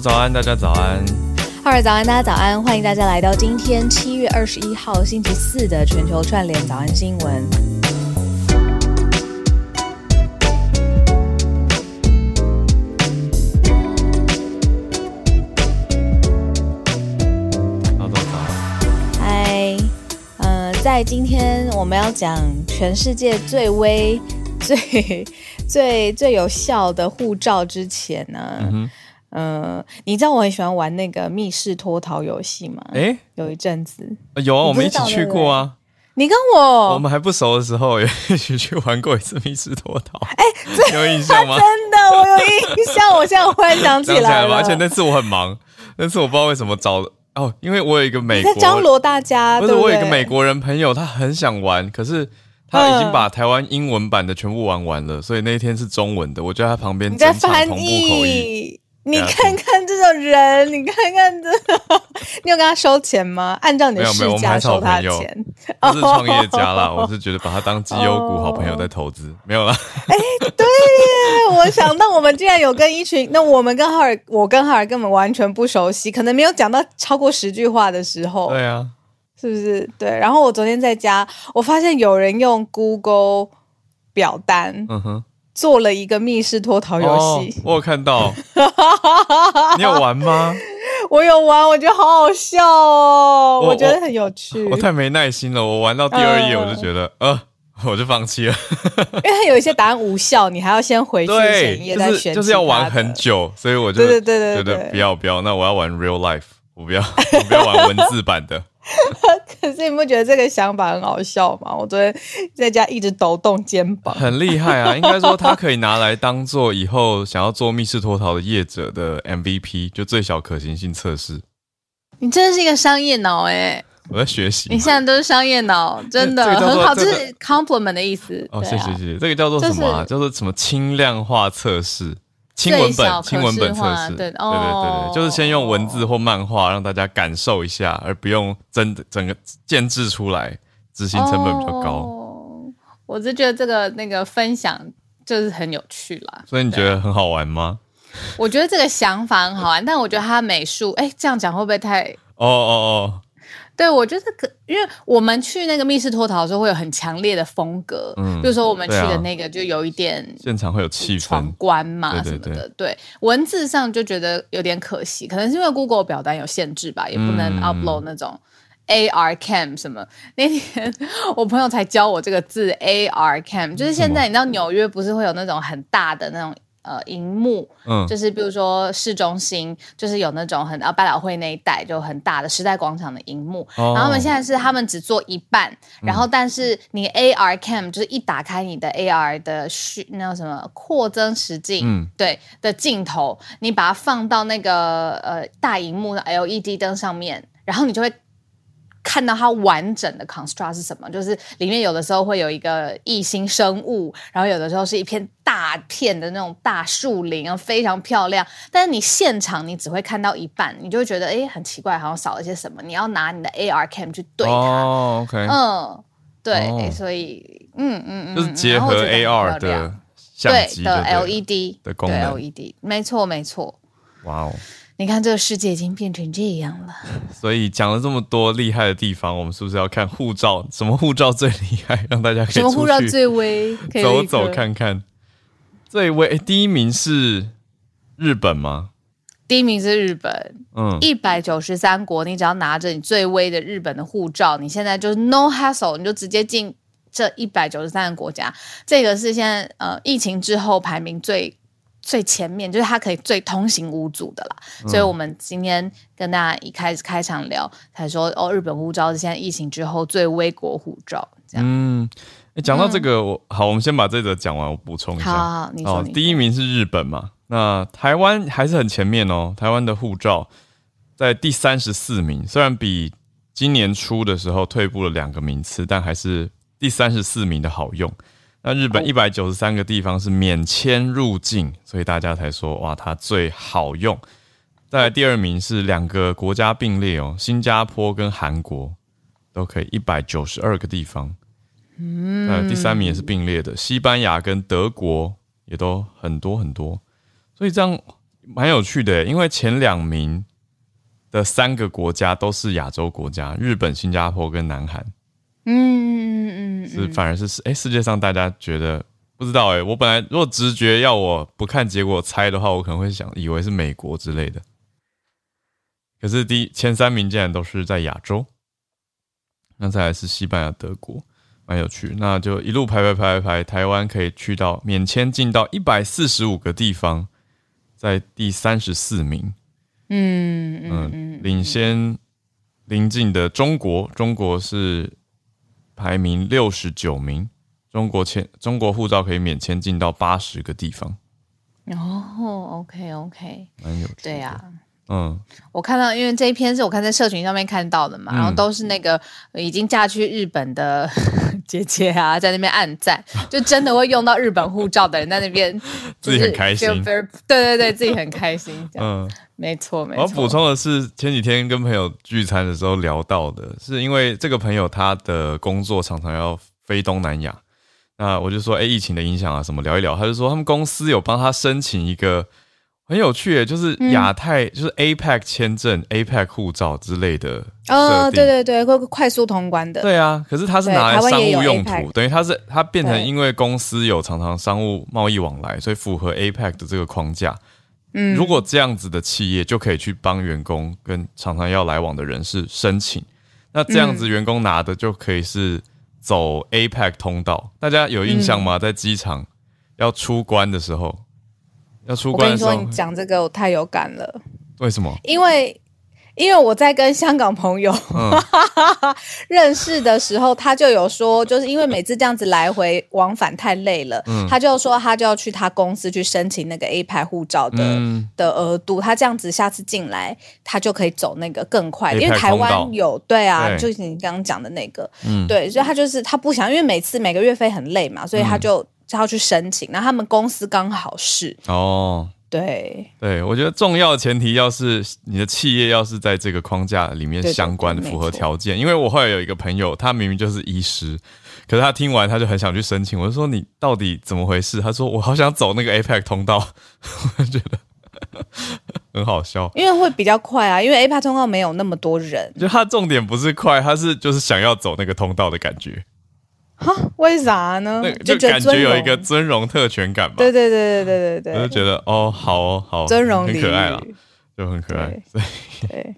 早安，大家早安。哈尔早安，大家早安，欢迎大家来到今天七月二十一号星期四的全球串联早安新闻。在今天我们要讲全世界最威、最最最有效的护照之前呢，嗯，你知道我很喜欢玩那个密室脱逃游戏吗？哎，有一阵子有啊，我们一起去过啊。你跟我我们还不熟的时候，也一起去玩过一次密室脱逃。哎，有印象吗？真的，我有印象。我现在忽然想起来了，而且那次我很忙，那次我不知道为什么找。哦，因为我有一个美国在张罗大家，不是我有一个美国人朋友，他很想玩，可是他已经把台湾英文版的全部玩完了，所以那一天是中文的，我就在他旁边在翻译。你看看这种人，你看看这，你有跟他收钱吗？按照你的市价收他钱，我是创业家啦，我是觉得把他当绩优股好朋友在投资，没有啦。哎，对耶，我想到我们竟然有跟一群，那我们跟哈尔，我跟哈尔根本完全不熟悉，可能没有讲到超过十句话的时候，对啊，是不是？对。然后我昨天在家，我发现有人用 Google 表单，嗯哼。做了一个密室脱逃游戏，我有看到，你有玩吗？我有玩，我觉得好好笑哦，我觉得很有趣。我太没耐心了，我玩到第二页我就觉得，呃，我就放弃了，因为它有一些答案无效，你还要先回去前一页再选，就是要玩很久，所以我就对对对对对，不要不要，那我要玩 real life，我不要 我不要玩文字版的。可是你不觉得这个想法很好笑吗？我昨天在家一直抖动肩膀，很厉害啊！应该说它可以拿来当做以后想要做密室脱逃的业者的 MVP，就最小可行性测试。你真的是一个商业脑哎！我在学习，你现在都是商业脑，真的很好，这是 compliment 的意思。哦，谢谢谢谢，这个叫做什么？叫做什么轻量化测试？轻文本，轻文本测试，对对对对，就是先用文字或漫画让大家感受一下，而不用真的整个建制出来，执行成本比较高。我是觉得这个那个分享就是很有趣啦。所以你觉得很好玩吗？我觉得这个想法很好玩，但我觉得它美术，哎，这样讲会不会太？哦哦哦。对，我觉得可，因为我们去那个密室脱逃的时候，会有很强烈的风格，嗯，比如说我们去的那个就有一点现场会有气氛、闯关嘛什么的，对，文字上就觉得有点可惜，可能是因为 Google 表单有限制吧，也不能 upload 那种 AR cam 什么。那天 我朋友才教我这个字 AR cam，就是现在你知道纽约不是会有那种很大的那种。呃，荧幕，嗯，就是比如说市中心，就是有那种很啊百老汇那一带就很大的时代广场的荧幕，然后他们现在是他们只做一半，然后但是你 AR cam 就是一打开你的 AR 的虚那叫什么扩增实境，嗯，对的镜头，你把它放到那个呃大荧幕的 LED 灯上面，然后你就会。看到它完整的 construct 是什么？就是里面有的时候会有一个异星生物，然后有的时候是一片大片的那种大树林，啊非常漂亮。但是你现场你只会看到一半，你就会觉得哎很奇怪，好像少了些什么。你要拿你的 AR cam 去对它。OK，嗯，对，所以嗯嗯嗯，就是结合 AR 的相机的 LED 的功能，LED，没错没错。哇哦。你看，这个世界已经变成这样了。所以讲了这么多厉害的地方，我们是不是要看护照？什么护照最厉害？让大家可以什么护照最威？走走看看。最威第一名是日本吗？第一名是日本。嗯，一百九十三国，你只要拿着你最威的日本的护照，你现在就是 no hassle，你就直接进这一百九十三个国家。这个是现在呃疫情之后排名最。最前面就是它可以最通行无阻的啦，所以我们今天跟大家一开始开场聊，才说哦，日本护照是现在疫情之后最微国护照，这样。嗯，讲到这个，我好，我们先把这个讲完，我补充一下。好，你说，第一名是日本嘛？那台湾还是很前面哦，台湾的护照在第三十四名，虽然比今年初的时候退步了两个名次，但还是第三十四名的好用。那日本一百九十三个地方是免签入境，所以大家才说哇，它最好用。再来第二名是两个国家并列哦，新加坡跟韩国都可以一百九十二个地方。嗯，那第三名也是并列的，西班牙跟德国也都很多很多。所以这样蛮有趣的，因为前两名的三个国家都是亚洲国家，日本、新加坡跟南韩。嗯嗯嗯，是反而是哎，世界上大家觉得不知道哎，我本来如果直觉要我不看结果猜的话，我可能会想以为是美国之类的。可是第前三名竟然都是在亚洲，那再来是西班牙、德国，蛮有趣。那就一路排排排排排，台湾可以去到免签进到一百四十五个地方，在第三十四名。嗯嗯嗯，领先临近的中国，中国是。排名六十九名，中国签中国护照可以免签进到八十个地方。哦，OK OK，蛮有对呀，嗯，我看到，因为这一篇是我看在社群上面看到的嘛，然后都是那个已经嫁去日本的 姐姐啊，在那边暗赞，就真的会用到日本护照的人在那边 自己很开心，对对对，自己很开心，嗯。没错，没错。我补充的是，前几天跟朋友聚餐的时候聊到的，是因为这个朋友他的工作常常要飞东南亚，那我就说，哎，疫情的影响啊，什么聊一聊，他就说他们公司有帮他申请一个很有趣的，就是亚太，就是 APEC 签证、APEC 护照之类的。哦，对对对，会快速通关的。对啊，可是它是拿来商务用途，等于它是它变成因为公司有常常商务贸易往来，所以符合 APEC 的这个框架。嗯，如果这样子的企业就可以去帮员工跟常常要来往的人士申请，那这样子员工拿的就可以是走 APEC 通道。大家有印象吗？在机场要出关的时候，要出关的时候，你讲这个我太有感了。为什么？因为。因为我在跟香港朋友 认识的时候，他就有说，就是因为每次这样子来回往返太累了，他就说他就要去他公司去申请那个 A 牌护照的的额度，他这样子下次进来，他就可以走那个更快，因为台湾有对啊，就是你刚刚讲的那个，对，所以他就是他不想，因为每次每个月费很累嘛，所以他就要去申请，然后他们公司刚好是哦。对对，我觉得重要的前提要是你的企业要是在这个框架里面相关的符合条件。因为我后来有一个朋友，他明明就是医师，可是他听完他就很想去申请。我就说你到底怎么回事？他说我好想走那个 APEC 通道，我觉得很好笑。因为会比较快啊，因为 APEC 通道没有那么多人。就他重点不是快，他是就是想要走那个通道的感觉。哈？为啥呢？就感觉有一个尊荣特权感吧。对对对对对对对，我就觉得哦，好哦，好，尊荣很可爱了，就很可爱。对，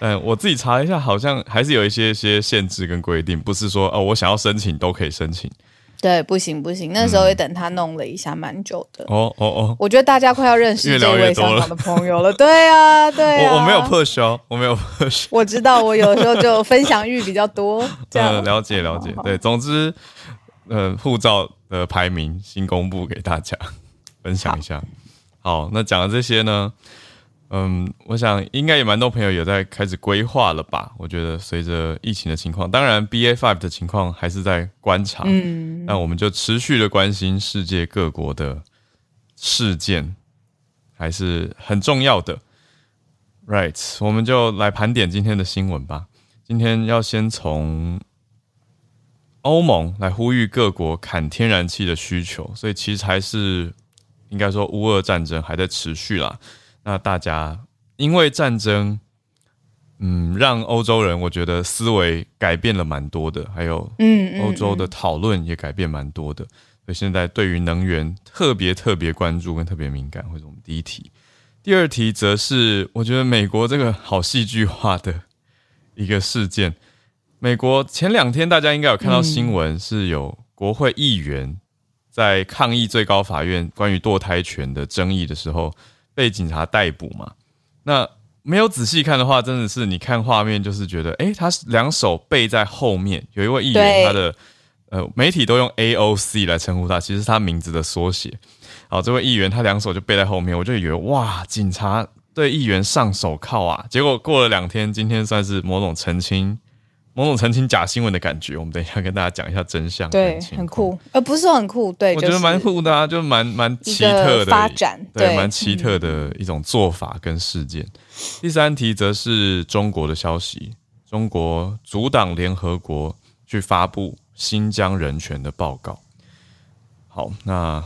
嗯，我自己查一下，好像还是有一些些限制跟规定，不是说哦，我想要申请都可以申请。对，不行不行，那时候也等他弄了一下，蛮久的。哦哦哦，我觉得大家快要认识这位香港的朋友了。对啊，对啊。我我没有破销，我没有破销。我知道，我有时候就分享欲比较多。嗯，了解了解。对，总之，呃，护照的排名新公布给大家分享一下。好，那讲了这些呢。嗯，我想应该也蛮多朋友也在开始规划了吧？我觉得随着疫情的情况，当然 B A five 的情况还是在观察。嗯，那我们就持续的关心世界各国的事件，还是很重要的。Right，我们就来盘点今天的新闻吧。今天要先从欧盟来呼吁各国砍天然气的需求，所以其实还是应该说乌俄战争还在持续啦。那大家因为战争，嗯，让欧洲人我觉得思维改变了蛮多的，还有，嗯，欧洲的讨论也改变蛮多的。所以现在对于能源特别特别关注跟特别敏感，或者我们第一题，第二题则是我觉得美国这个好戏剧化的一个事件。美国前两天大家应该有看到新闻，是有国会议员在抗议最高法院关于堕胎权的争议的时候。被警察逮捕嘛？那没有仔细看的话，真的是你看画面就是觉得，哎，他两手背在后面。有一位议员，他的呃媒体都用 AOC 来称呼他，其实是他名字的缩写。好，这位议员他两手就背在后面，我就以为哇，警察对议员上手铐啊！结果过了两天，今天算是某种澄清。某种澄清假新闻的感觉，我们等一下跟大家讲一下真相。对，很酷，呃，不是说很酷，对，我觉得蛮酷的啊，就蛮蛮奇特的发展，对，蛮奇特的一种做法跟事件。第三题则是中国的消息，中国阻挡联合国去发布新疆人权的报告。好，那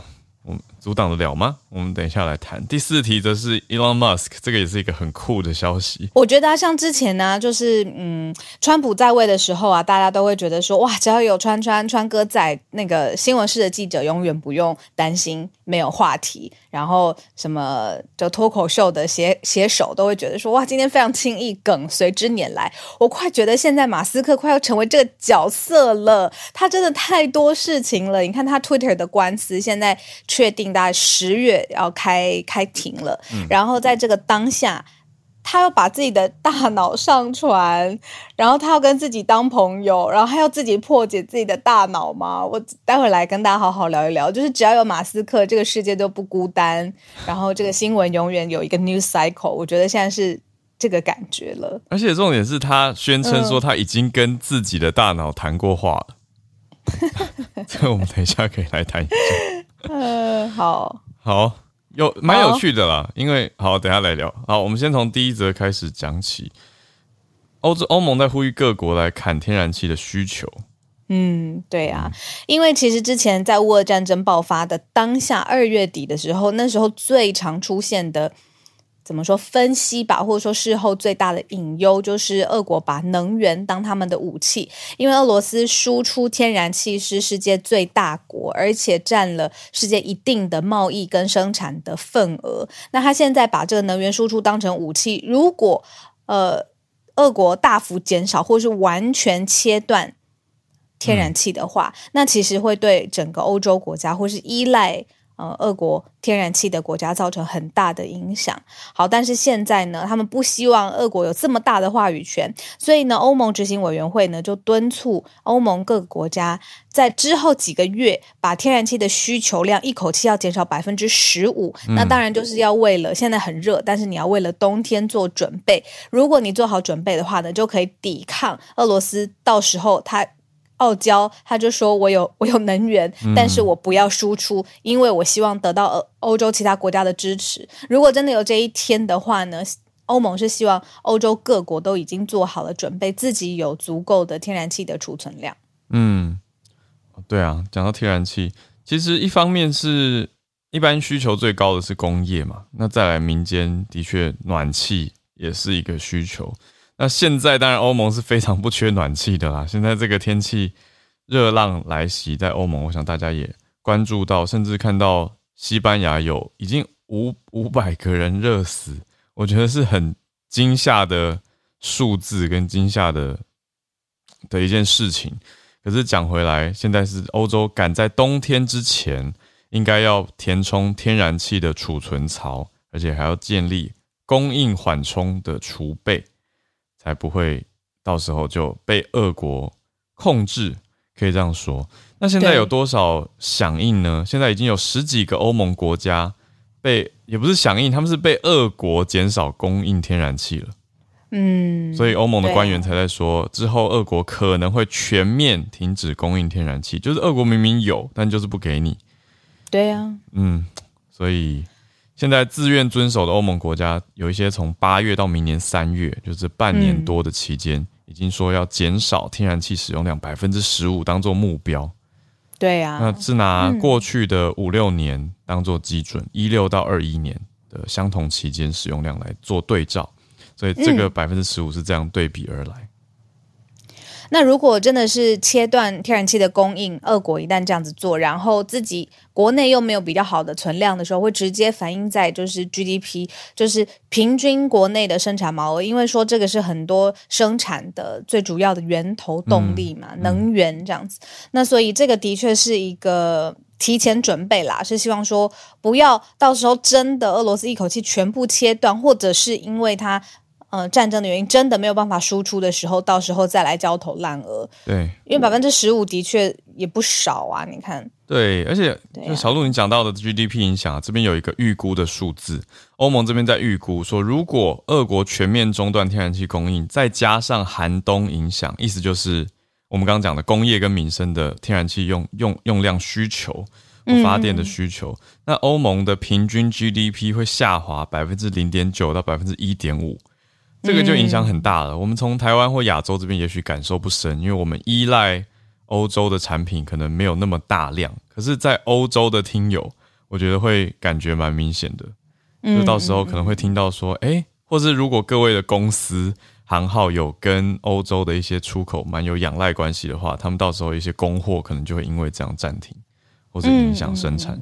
阻挡得了吗？我们等一下来谈。第四题则是 Elon Musk，这个也是一个很酷的消息。我觉得像之前呢，就是嗯，川普在位的时候啊，大家都会觉得说，哇，只要有川川川哥在，那个新闻室的记者永远不用担心没有话题。然后什么就脱口秀的写 写手都会觉得说，哇，今天非常轻易，梗随之拈来。我快觉得现在马斯克快要成为这个角色了，他真的太多事情了。你看他 Twitter 的官司现在确定。大概十月要开开庭了，然后在这个当下，他要把自己的大脑上传，然后他要跟自己当朋友，然后他要自己破解自己的大脑吗？我待会来跟大家好好聊一聊。就是只要有马斯克，这个世界都不孤单，然后这个新闻永远有一个 news cycle。我觉得现在是这个感觉了。而且重点是他宣称说他已经跟自己的大脑谈过话了。这个我们等一下可以来谈一下。呃，好，好，有蛮有趣的啦。因为好，等下来聊。好，我们先从第一则开始讲起。欧洲欧盟在呼吁各国来砍天然气的需求。嗯，对啊，因为其实之前在乌俄战争爆发的当下，二月底的时候，那时候最常出现的。怎么说分析吧，或者说事后最大的隐忧就是俄国把能源当他们的武器，因为俄罗斯输出天然气是世界最大国，而且占了世界一定的贸易跟生产的份额。那他现在把这个能源输出当成武器，如果呃俄国大幅减少或是完全切断天然气的话，那其实会对整个欧洲国家或是依赖。呃，俄国天然气的国家造成很大的影响。好，但是现在呢，他们不希望俄国有这么大的话语权，所以呢，欧盟执行委员会呢就敦促欧盟各个国家在之后几个月把天然气的需求量一口气要减少百分之十五。那当然就是要为了现在很热，但是你要为了冬天做准备。如果你做好准备的话呢，就可以抵抗俄罗斯到时候他。傲娇，他就说：“我有我有能源，但是我不要输出，因为我希望得到欧欧洲其他国家的支持。如果真的有这一天的话呢，欧盟是希望欧洲各国都已经做好了准备，自己有足够的天然气的储存量。”嗯，对啊，讲到天然气，其实一方面是一般需求最高的是工业嘛，那再来民间的确暖气也是一个需求。那现在当然欧盟是非常不缺暖气的啦。现在这个天气热浪来袭，在欧盟，我想大家也关注到，甚至看到西班牙有已经五五百个人热死，我觉得是很惊吓的数字跟惊吓的的一件事情。可是讲回来，现在是欧洲赶在冬天之前，应该要填充天然气的储存槽，而且还要建立供应缓冲的储备。才不会到时候就被俄国控制，可以这样说。那现在有多少响应呢？现在已经有十几个欧盟国家被，也不是响应，他们是被俄国减少供应天然气了。嗯，所以欧盟的官员才在说，之后俄国可能会全面停止供应天然气，就是俄国明明有，但就是不给你。对呀，嗯，所以。现在自愿遵守的欧盟国家有一些，从八月到明年三月，就是半年多的期间，已经说要减少天然气使用量百分之十五，当做目标。对呀，那是拿过去的五六年当做基准，一六到二一年的相同期间使用量来做对照，所以这个百分之十五是这样对比而来。那如果真的是切断天然气的供应，俄国一旦这样子做，然后自己国内又没有比较好的存量的时候，会直接反映在就是 GDP，就是平均国内的生产毛额，因为说这个是很多生产的最主要的源头动力嘛，能源这样子。那所以这个的确是一个提前准备啦，是希望说不要到时候真的俄罗斯一口气全部切断，或者是因为它。呃，战争的原因真的没有办法输出的时候，到时候再来焦头烂额。对，因为百分之十五的确也不少啊，你看。对，而且小鹿你讲到的 GDP 影响，这边有一个预估的数字，欧盟这边在预估说，如果俄国全面中断天然气供应，再加上寒冬影响，意思就是我们刚刚讲的工业跟民生的天然气用用用量需求，发电的需求，那欧盟的平均 GDP 会下滑百分之零点九到百分之一点五。这个就影响很大了。我们从台湾或亚洲这边也许感受不深，因为我们依赖欧洲的产品可能没有那么大量。可是，在欧洲的听友，我觉得会感觉蛮明显的。就到时候可能会听到说，哎，或是如果各位的公司行号有跟欧洲的一些出口蛮有仰赖关系的话，他们到时候一些供货可能就会因为这样暂停，或者影响生产。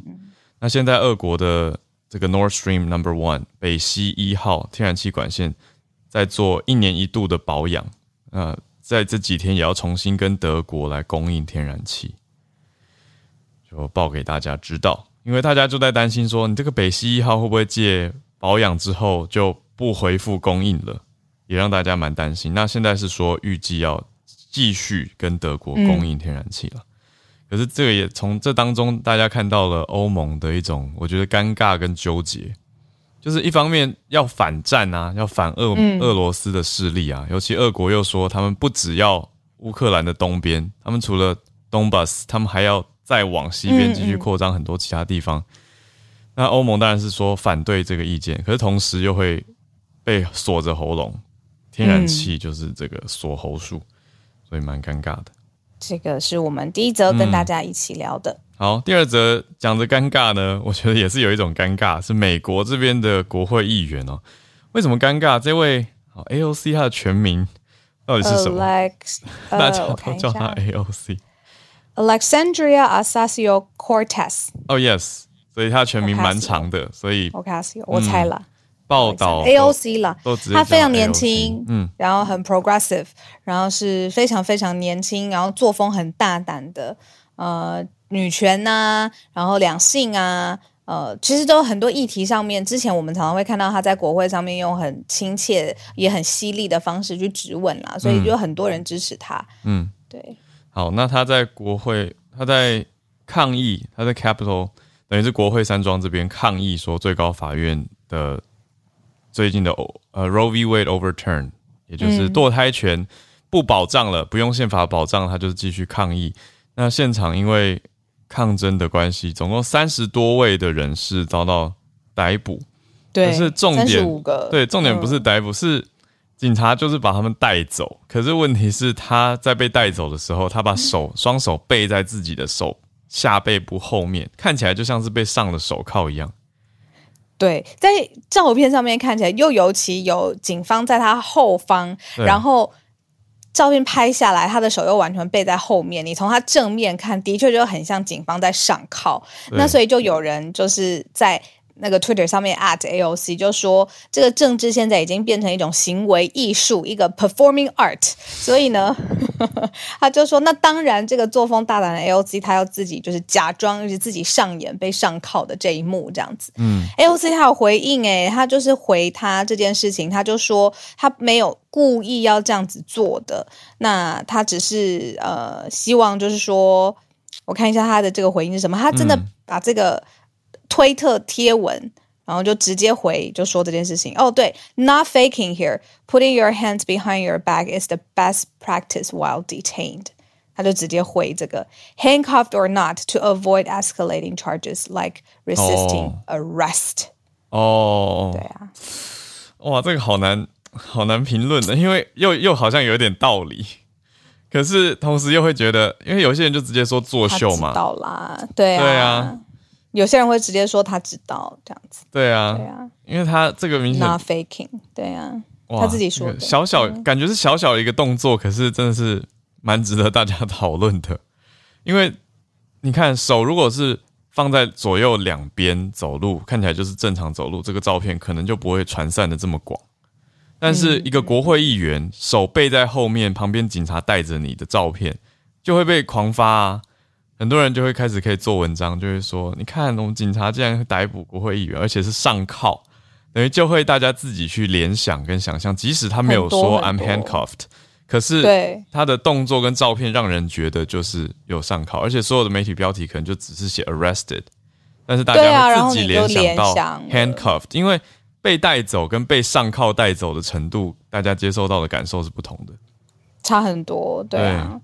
那现在俄国的这个 Nord Stream Number One 北溪一号天然气管线在做一年一度的保养，呃，在这几天也要重新跟德国来供应天然气，就报给大家知道。因为大家就在担心说，你这个北溪一号会不会借保养之后就不恢复供应了，也让大家蛮担心。那现在是说预计要继续跟德国供应天然气了，可是这个也从这当中大家看到了欧盟的一种我觉得尴尬跟纠结，就是一方面要反战啊，要反俄俄罗斯的势力啊，尤其俄国又说他们不只要乌克兰的东边，他们除了东巴斯，他们还要。再往西边继续扩张很多其他地方，那欧盟当然是说反对这个意见，可是同时又会被锁着喉咙，天然气就是这个锁喉术，所以蛮尴尬的。这个是我们第一则跟大家一起聊的。好，第二则讲的尴尬呢，我觉得也是有一种尴尬，是美国这边的国会议员哦。为什么尴尬？这位 AOC 他的全名到底是什么？大家都叫他 AOC。Alexandria Ocasio Cortez。哦，Yes，所以他全名蛮长的，所以 Ocasio，我猜了。报道 AOC 了，他非常年轻，嗯，然后很 progressive，然后是非常非常年轻，然后作风很大胆的，呃，女权呐，然后两性啊，呃，其实都很多议题上面，之前我们常常会看到他在国会上面用很亲切也很犀利的方式去质问啦，所以就很多人支持他。嗯，对。好，那他在国会，他在抗议，他在 Capital，等于是国会山庄这边抗议，说最高法院的最近的呃 Roe v. Wade overturn，也就是堕胎权不保障了，不用宪法保障，他就是继续抗议。那现场因为抗争的关系，总共三十多位的人士遭到逮捕，对，是重点，对，重点不是逮捕是。警察就是把他们带走，可是问题是他在被带走的时候，他把手双手背在自己的手下背部后面，看起来就像是被上了手铐一样。对，在照片上面看起来，又尤其有警方在他后方，然后照片拍下来，他的手又完全背在后面。你从他正面看，的确就很像警方在上铐。那所以就有人就是在。那个 Twitter 上面 at AOC 就说，这个政治现在已经变成一种行为艺术，一个 performing art。所以呢，他就说，那当然，这个作风大胆的 AOC，他要自己就是假装，就是自己上演被上铐的这一幕，这样子。嗯，AOC 他有回应，诶，他就是回他这件事情，他就说他没有故意要这样子做的，那他只是呃希望就是说，我看一下他的这个回应是什么，他真的把这个。推特贴文，然后就直接回就说这件事情。哦，对，not faking here. Putting your hands behind your back is the best practice while detained. 他就直接回这个 handcuffed or not to avoid escalating charges like resisting arrest. 哦，对啊，哇，这个好难，好难评论的，因为又又好像有点道理，可是同时又会觉得，因为有些人就直接说作秀嘛，到啦，对啊，对啊。有些人会直接说他知道这样子，对啊，对啊，因为他这个明显 not faking，对啊，他自己说小小感觉是小小的一个动作，可是真的是蛮值得大家讨论的。因为你看手如果是放在左右两边走路，看起来就是正常走路，这个照片可能就不会传散的这么广。但是一个国会议员手背在后面，旁边警察带着你的照片，就会被狂发啊。很多人就会开始可以做文章，就会说：“你看，我们警察竟然逮捕国会议员，而且是上铐，等于就会大家自己去联想跟想象。即使他没有说 I'm handcuffed，可是他的动作跟照片让人觉得就是有上铐，而且所有的媒体标题可能就只是写 arrested，但是大家会自己联想到 handcuffed，因为被带走跟被上铐带走的程度，大家接受到的感受是不同的，差很多，对啊。”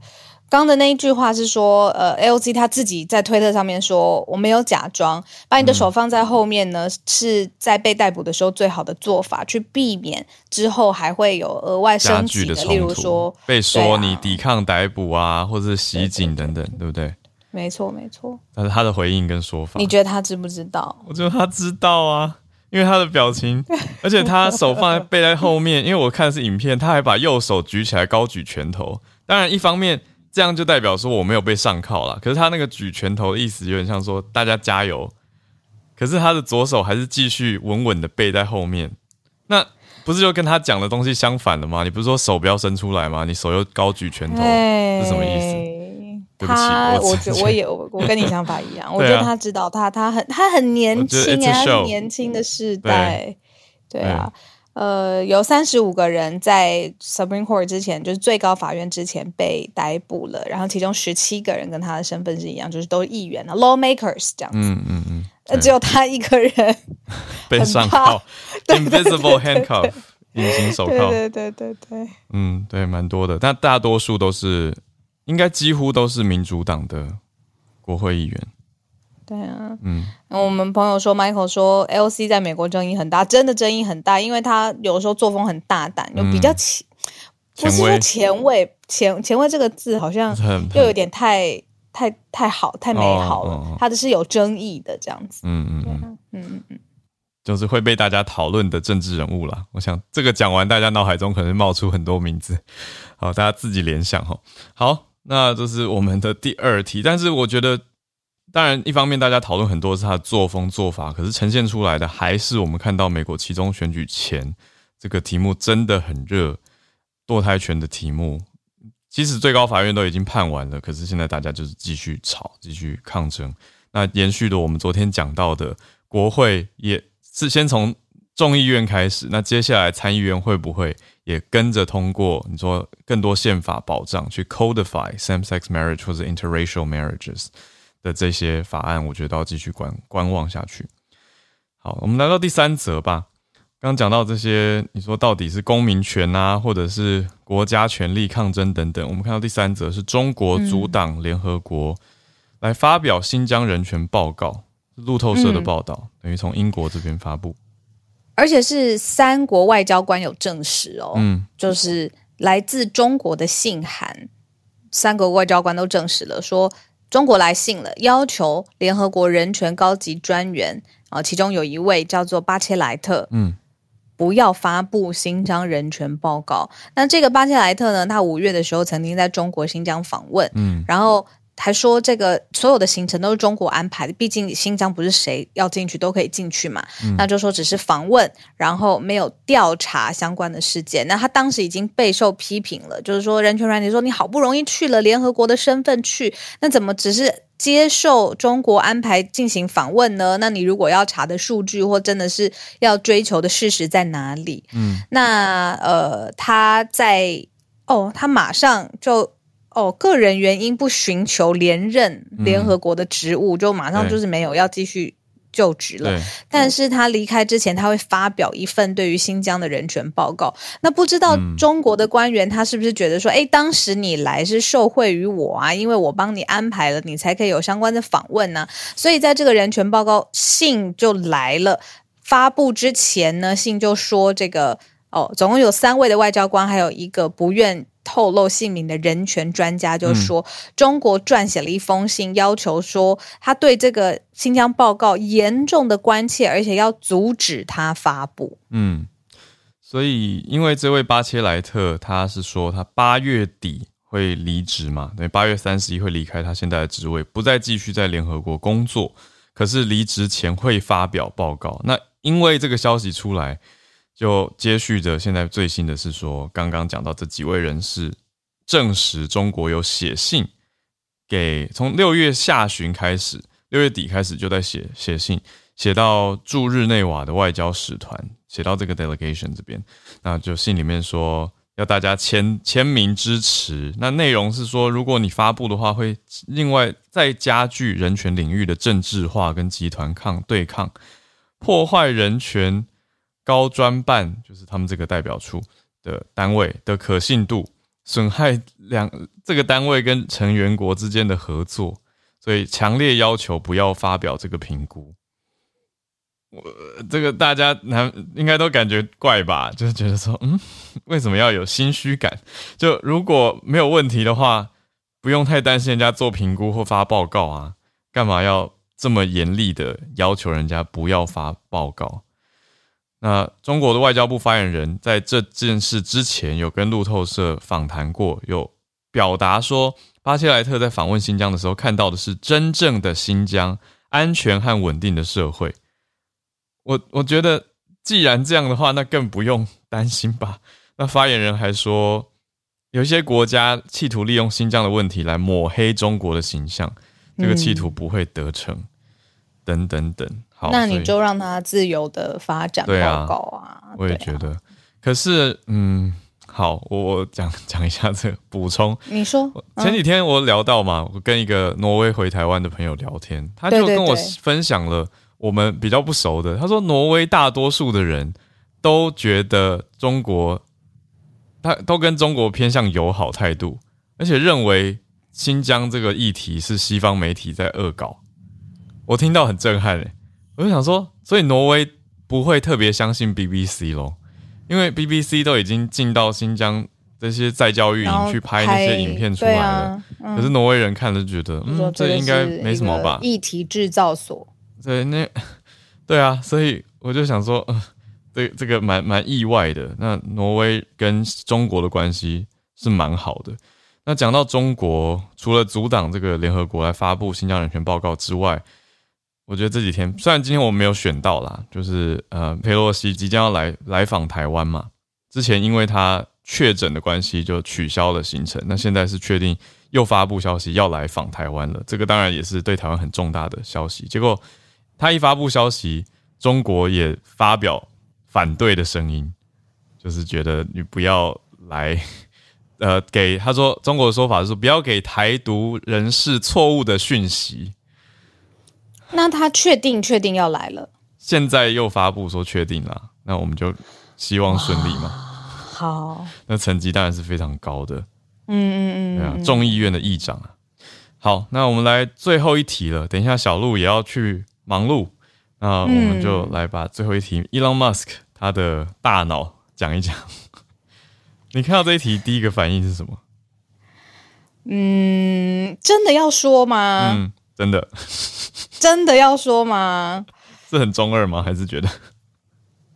刚的那一句话是说，呃，L C 他自己在推特上面说，我没有假装，把你的手放在后面呢，是在被逮捕的时候最好的做法，去避免之后还会有额外升级的例如说被说你抵抗逮捕啊，或者是袭警等等，对不对？没错没错。但是他的回应跟说法，你觉得他知不知道？我觉得他知道啊，因为他的表情，而且他手放在背在后面，因为我看的是影片，他还把右手举起来高举拳头。当然，一方面这样就代表说我没有被上铐了，可是他那个举拳头的意思有点像说大家加油。可是他的左手还是继续稳稳的背在后面，那不是就跟他讲的东西相反了吗？你不是说手不要伸出来吗？你手又高举拳头，是什么意思？对不起，我觉我也我跟你想法一样，我觉得他知道他他很他很年轻啊，年轻的世代，对啊。呃，有三十五个人在 Supreme Court 之前，就是最高法院之前被逮捕了，然后其中十七个人跟他的身份是一样，就是都是议员啊，lawmakers 这样子。嗯嗯嗯。那，只有他一个人 被上铐，invisible handcuff，隐形手铐。对对对对。嗯，对，蛮多的，但大多数都是，应该几乎都是民主党的国会议员。对啊，嗯，我们朋友说，Michael 说，L C 在美国争议很大，真的争议很大，因为他有时候作风很大胆，又比较前，不是说前卫，前前卫这个字好像又有点太太太好，太美好了，他的是有争议的这样子，嗯嗯嗯嗯嗯，就是会被大家讨论的政治人物啦。我想这个讲完，大家脑海中可能冒出很多名字，好，大家自己联想哈。好，那这是我们的第二题，但是我觉得。当然，一方面大家讨论很多是他的作风做法，可是呈现出来的还是我们看到美国其中选举前这个题目真的很热，堕胎权的题目，即使最高法院都已经判完了，可是现在大家就是继续吵，继续抗争。那延续的我们昨天讲到的，国会也是先从众议院开始，那接下来参议院会不会也跟着通过？你说更多宪法保障去 codify same-sex marriage 或者 interracial marriages？的这些法案，我觉得都要继续观观望下去。好，我们来到第三则吧。刚刚讲到这些，你说到底是公民权啊，或者是国家权力抗争等等。我们看到第三则是中国阻挡联合国来发表新疆人权报告，路透社的报道，等于从英国这边发布，而且是三国外交官有证实哦，嗯，就是来自中国的信函，三国外交官都证实了说。中国来信了，要求联合国人权高级专员啊，其中有一位叫做巴切莱特，嗯，不要发布新疆人权报告。那这个巴切莱特呢，他五月的时候曾经在中国新疆访问，嗯，然后。还说这个所有的行程都是中国安排的，毕竟新疆不是谁要进去都可以进去嘛。那就说只是访问，然后没有调查相关的事件。那他当时已经备受批评了，就是说人权软体说你好不容易去了联合国的身份去，那怎么只是接受中国安排进行访问呢？那你如果要查的数据或真的是要追求的事实在哪里？嗯，那呃他在哦，他马上就。哦，个人原因不寻求连任联合国的职务，就马上就是没有要继续就职了。但是他离开之前，他会发表一份对于新疆的人权报告。那不知道中国的官员他是不是觉得说，哎，当时你来是受惠于我啊，因为我帮你安排了，你才可以有相关的访问呢？所以在这个人权报告信就来了，发布之前呢，信就说这个哦，总共有三位的外交官，还有一个不愿。透露姓名的人权专家就说，中国撰写了一封信，要求说他对这个新疆报告严重的关切，而且要阻止他发布。嗯，所以因为这位巴切莱特，他是说他八月底会离职嘛，等于八月三十一会离开他现在的职位，不再继续在联合国工作。可是离职前会发表报告。那因为这个消息出来。就接续着，现在最新的是说，刚刚讲到这几位人士证实，中国有写信给从六月下旬开始，六月底开始就在写写信，写到驻日内瓦的外交使团，写到这个 delegation 这边，那就信里面说要大家签签名支持。那内容是说，如果你发布的话，会另外再加剧人权领域的政治化跟集团抗对抗，破坏人权。高专办就是他们这个代表处的单位的可信度，损害两这个单位跟成员国之间的合作，所以强烈要求不要发表这个评估。我这个大家难应该都感觉怪吧？就是觉得说，嗯，为什么要有心虚感？就如果没有问题的话，不用太担心人家做评估或发报告啊，干嘛要这么严厉的要求人家不要发报告？那中国的外交部发言人在这件事之前有跟路透社访谈过，有表达说，巴切莱特在访问新疆的时候看到的是真正的新疆安全和稳定的社会。我 我觉得，既然这样的话，那更不用担心吧。那发言人还说，有一些国家企图利用新疆的问题来抹黑中国的形象，这个企图不会得逞。等等等。那你就让他自由的发展报告啊！我也觉得，可是，嗯，好，我我讲讲一下这个补充。你说，前几天我聊到嘛，我跟一个挪威回台湾的朋友聊天，他就跟我分享了我们比较不熟的。他说，挪威大多数的人都觉得中国，他都跟中国偏向友好态度，而且认为新疆这个议题是西方媒体在恶搞。我听到很震撼诶。我就想说，所以挪威不会特别相信 BBC 咯，因为 BBC 都已经进到新疆这些在教育营去拍那些影片出来了。可是挪威人看了就觉得，嗯，这应该没什么吧？议题制造所。对，那 对啊，所以我就想说，这这个蛮蛮意外的。那挪威跟中国的关系是蛮好的。那讲到中国，除了阻挡这个联合国来发布新疆人权报告之外，我觉得这几天虽然今天我们没有选到啦，就是呃佩洛西即将要来来访台湾嘛，之前因为他确诊的关系就取消了行程，那现在是确定又发布消息要来访台湾了，这个当然也是对台湾很重大的消息。结果他一发布消息，中国也发表反对的声音，就是觉得你不要来，呃，给他说中国的说法是不要给台独人士错误的讯息。那他确定确定要来了，现在又发布说确定了，那我们就希望顺利嘛。好，那成绩当然是非常高的。嗯嗯嗯，对啊，众议院的议长啊。好，那我们来最后一题了。等一下小鹿也要去忙碌，那我们就来把最后一题，Elon Musk 他的大脑讲一讲。你看到这一题第一个反应是什么？嗯，真的要说吗？嗯，真的。真的要说吗？是很中二吗？还是觉得？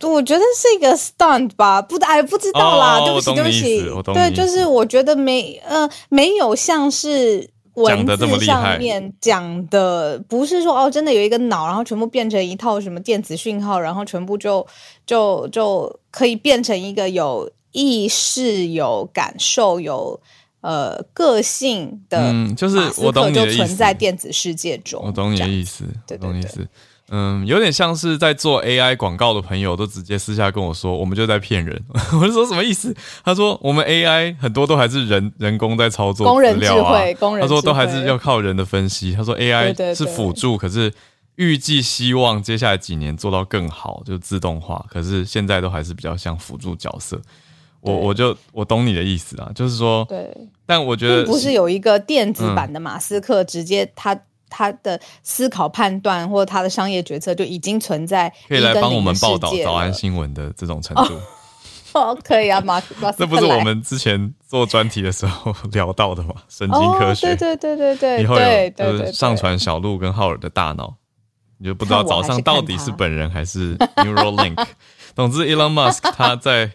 我觉得是一个 stunt 吧，不，哎，不知道啦。对不起，对不起，对，就是我觉得没，呃，没有像是文字上面讲的，不是说哦，真的有一个脑，然后全部变成一套什么电子讯号，然后全部就就就可以变成一个有意识、有感受、有。呃，个性的，嗯，就是我懂你的意思，存在电子世界中。我懂你的意思，懂你意思。嗯，有点像是在做 AI 广告的朋友都直接私下跟我说，我们就在骗人。我就说什么意思？他说我们 AI 很多都还是人人工在操作，工人智慧，工人。他说都还是要靠人的分析。他说 AI 是辅助，可是预计希望接下来几年做到更好，就自动化。可是现在都还是比较像辅助角色。我我就我懂你的意思啊，就是说，对，但我觉得不是有一个电子版的马斯克，直接他他的思考判断或者他的商业决策就已经存在，可以来帮我们报道早安新闻的这种程度。哦，可以啊，马马这不是我们之前做专题的时候聊到的吗？神经科学，对对对对对，以后就是上传小鹿跟浩尔的大脑，你就不知道早上到底是本人还是 Neuralink。总之，Elon Musk 他在。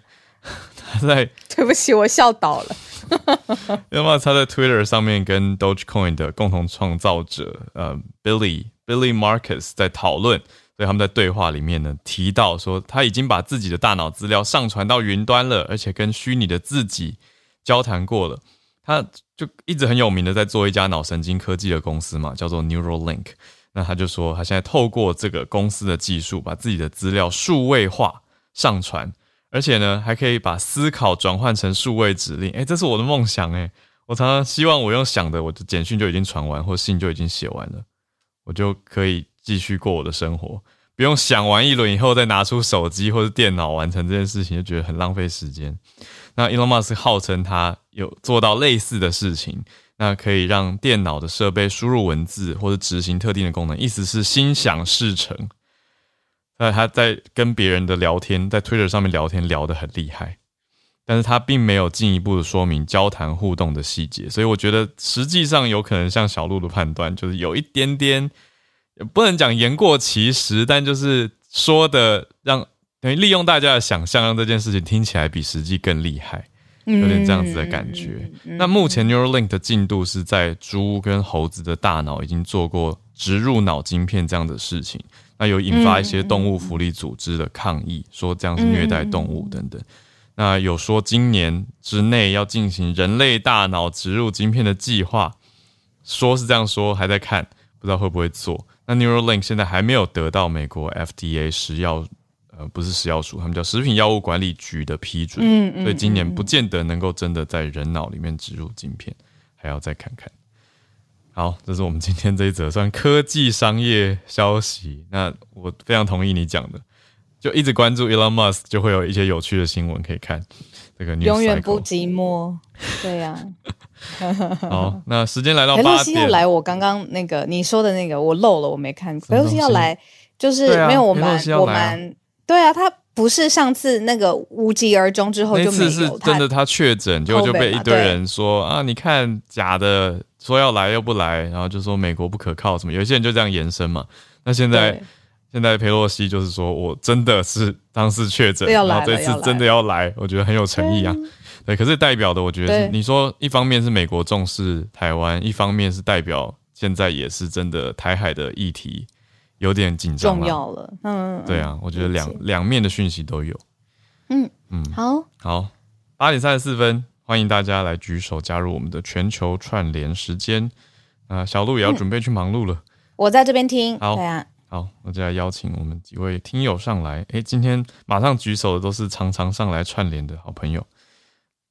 他 在对不起，我笑倒了。因为他在 Twitter 上面跟 Dogecoin 的共同创造者呃 Billy Billy Marcus 在讨论，所以他们在对话里面呢提到说，他已经把自己的大脑资料上传到云端了，而且跟虚拟的自己交谈过了。他就一直很有名的在做一家脑神经科技的公司嘛，叫做 Neuralink。那他就说，他现在透过这个公司的技术，把自己的资料数位化上传。而且呢，还可以把思考转换成数位指令。哎，这是我的梦想哎！我常常希望我用想的，我的简讯就已经传完，或信就已经写完了，我就可以继续过我的生活，不用想完一轮以后再拿出手机或者电脑完成这件事情，就觉得很浪费时间。那 Elon Musk 号称他有做到类似的事情，那可以让电脑的设备输入文字或者执行特定的功能，意思是心想事成。那他在跟别人的聊天，在 Twitter 上面聊天聊得很厉害，但是他并没有进一步的说明交谈互动的细节，所以我觉得实际上有可能像小鹿的判断，就是有一点点，不能讲言过其实，但就是说的让等于利用大家的想象，让这件事情听起来比实际更厉害，有点这样子的感觉。那目前 Neuralink 的进度是在猪跟猴子的大脑已经做过植入脑晶片这样的事情，那有引发一些动物福利组织的抗议，说这样是虐待动物等等。那有说今年之内要进行人类大脑植入晶片的计划，说是这样说，还在看，不知道会不会做。那 Neuralink 现在还没有得到美国 FDA 食药，呃，不是食药署，他们叫食品药物管理局的批准，所以今年不见得能够真的在人脑里面植入晶片，还要再看看。好，这是我们今天这一则算科技商业消息。那我非常同意你讲的。就一直关注 Elon Musk，就会有一些有趣的新闻可以看。这个永远不寂寞，对呀。好，那时间来到八点。要来，我刚刚那个你说的那个我漏了，我没看。裴洛西要来，就是没有我们我们对啊，他不是上次那个无疾而终之后就没有，真的他确诊，结果就被一堆人说啊，你看假的，说要来又不来，然后就说美国不可靠什么，有些人就这样延伸嘛。那现在。现在佩洛西就是说，我真的是当时确诊，然后这次真的要来，我觉得很有诚意啊。对，可是代表的，我觉得是你说，一方面是美国重视台湾，一方面是代表现在也是真的台海的议题有点紧张重要了。嗯，对啊，我觉得两两面的讯息都有。嗯嗯，好，好，八点三十四分，欢迎大家来举手加入我们的全球串联时间。啊，小鹿也要准备去忙碌了，我在这边听。好，对啊。好，我就来邀请我们几位听友上来。哎，今天马上举手的都是常常上来串联的好朋友，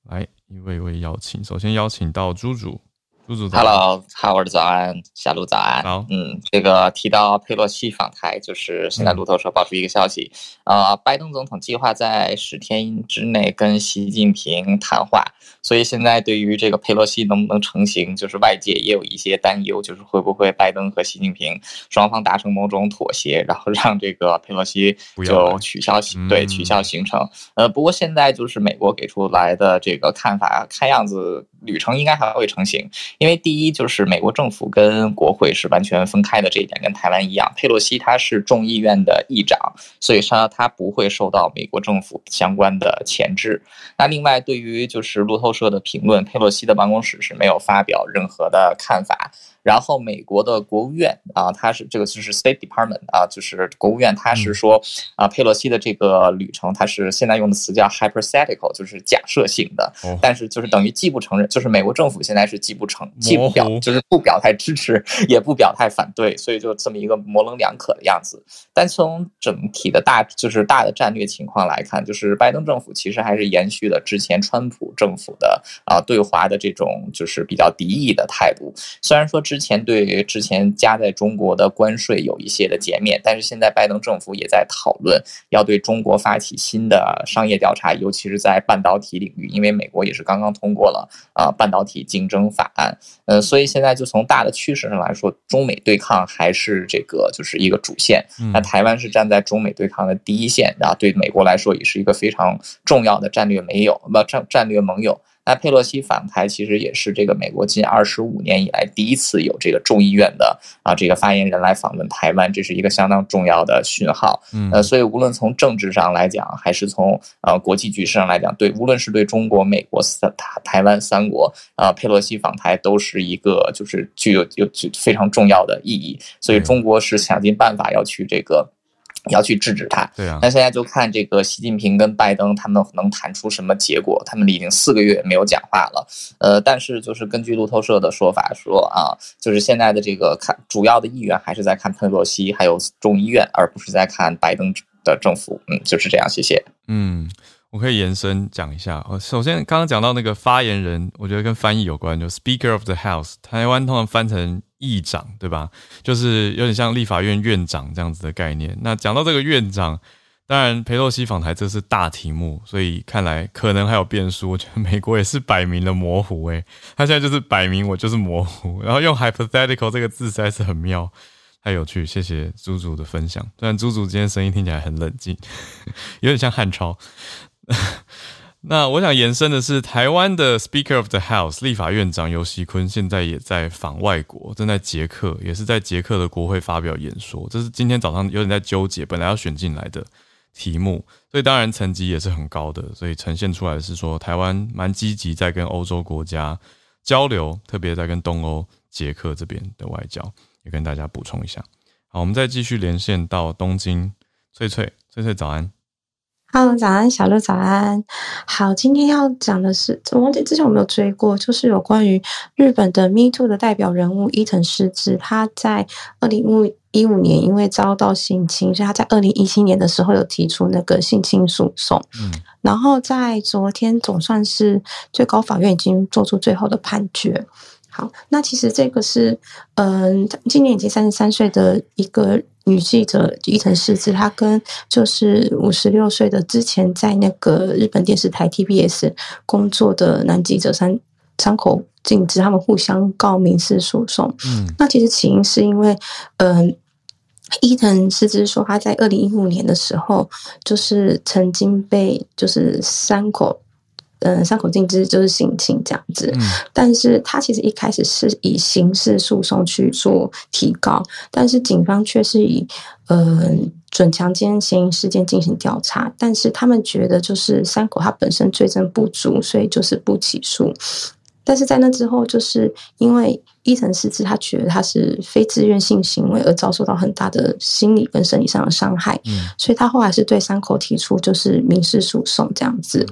来一位一位邀请。首先邀请到猪猪。Hello，Howard 早安，小鹿早安。好，嗯，这个提到佩洛西访台，就是现在路透社爆出一个消息，啊，拜登总统计划在十天之内跟习近平谈话，所以现在对于这个佩洛西能不能成行，就是外界也有一些担忧，就是会不会拜登和习近平双方达成某种妥协，然后让这个佩洛西就取消行对取消行程。呃，不过现在就是美国给出来的这个看法，看样子旅程应该还会成行。因为第一就是美国政府跟国会是完全分开的这一点，跟台湾一样。佩洛西他是众议院的议长，所以说他不会受到美国政府相关的钳制。那另外，对于就是路透社的评论，佩洛西的办公室是没有发表任何的看法。然后美国的国务院啊，它是这个就是 State Department 啊，就是国务院，它是说啊，佩洛西的这个旅程，它是现在用的词叫 hypothetical，就是假设性的，但是就是等于既不承认，就是美国政府现在是既不承，既不表，就是不表态支持，也不表态反对，所以就这么一个模棱两可的样子。但从整体的大就是大的战略情况来看，就是拜登政府其实还是延续了之前川普政府的啊对华的这种就是比较敌意的态度，虽然说之。之前对之前加在中国的关税有一些的减免，但是现在拜登政府也在讨论要对中国发起新的商业调查，尤其是在半导体领域，因为美国也是刚刚通过了啊半导体竞争法案，呃，所以现在就从大的趋势上来说，中美对抗还是这个就是一个主线。那台湾是站在中美对抗的第一线，然后对美国来说也是一个非常重要的战略盟友，不战战略盟友。那佩洛西访台其实也是这个美国近二十五年以来第一次有这个众议院的啊这个发言人来访问台湾，这是一个相当重要的讯号。呃，所以无论从政治上来讲，还是从呃国际局势上来讲，对，无论是对中国、美国三台台湾三国啊，佩洛西访台都是一个就是具有有具非常重要的意义。所以中国是想尽办法要去这个。要去制止他，对啊。那现在就看这个习近平跟拜登他们能谈出什么结果。他们已经四个月没有讲话了，呃，但是就是根据路透社的说法说啊，就是现在的这个看主要的意愿还是在看佩洛西还有众议院，而不是在看拜登的政府。嗯，就是这样。谢谢。嗯。我可以延伸讲一下。呃，首先刚刚讲到那个发言人，我觉得跟翻译有关，就 Speaker of the House，台湾通常翻成议长，对吧？就是有点像立法院院长这样子的概念。那讲到这个院长，当然佩洛西访台这是大题目，所以看来可能还有变数。我觉得美国也是摆明了模糊，诶，他现在就是摆明我就是模糊，然后用 hypothetical 这个字实在是很妙，太有趣。谢谢猪猪的分享，虽然猪猪今天声音听起来很冷静，有点像汉超。那我想延伸的是，台湾的 Speaker of the House 立法院长游锡坤现在也在访外国，正在捷克，也是在捷克的国会发表演说。这是今天早上有点在纠结，本来要选进来的题目，所以当然层级也是很高的。所以呈现出来是说，台湾蛮积极在跟欧洲国家交流，特别在跟东欧捷克这边的外交，也跟大家补充一下。好，我们再继续连线到东京，翠翠，翠翠早安。Hello，早安，小乐，早安。好，今天要讲的是，我忘记之前有没有追过，就是有关于日本的 Me Too 的代表人物伊藤诗织，他在二零一五年因为遭到性侵，所以他在二零一七年的时候有提出那个性侵诉讼。嗯，然后在昨天总算是最高法院已经做出最后的判决。好，那其实这个是，嗯，今年已经三十三岁的一个。女记者伊藤诗织，她跟就是五十六岁的之前在那个日本电视台 TBS 工作的男记者山山口敬之，他们互相告民事诉讼。嗯，那其实起因是因为，嗯，伊藤诗织说他在二零一五年的时候，就是曾经被就是山口。嗯，三口禁之就是性侵这样子，但是他其实一开始是以刑事诉讼去做提告，但是警方却是以呃准强奸嫌疑事件进行调查，但是他们觉得就是三口他本身罪证不足，所以就是不起诉。但是在那之后，就是因为伊藤诗织他觉得他是非自愿性行为而遭受到很大的心理跟生理上的伤害，所以他后来是对三口提出就是民事诉讼这样子。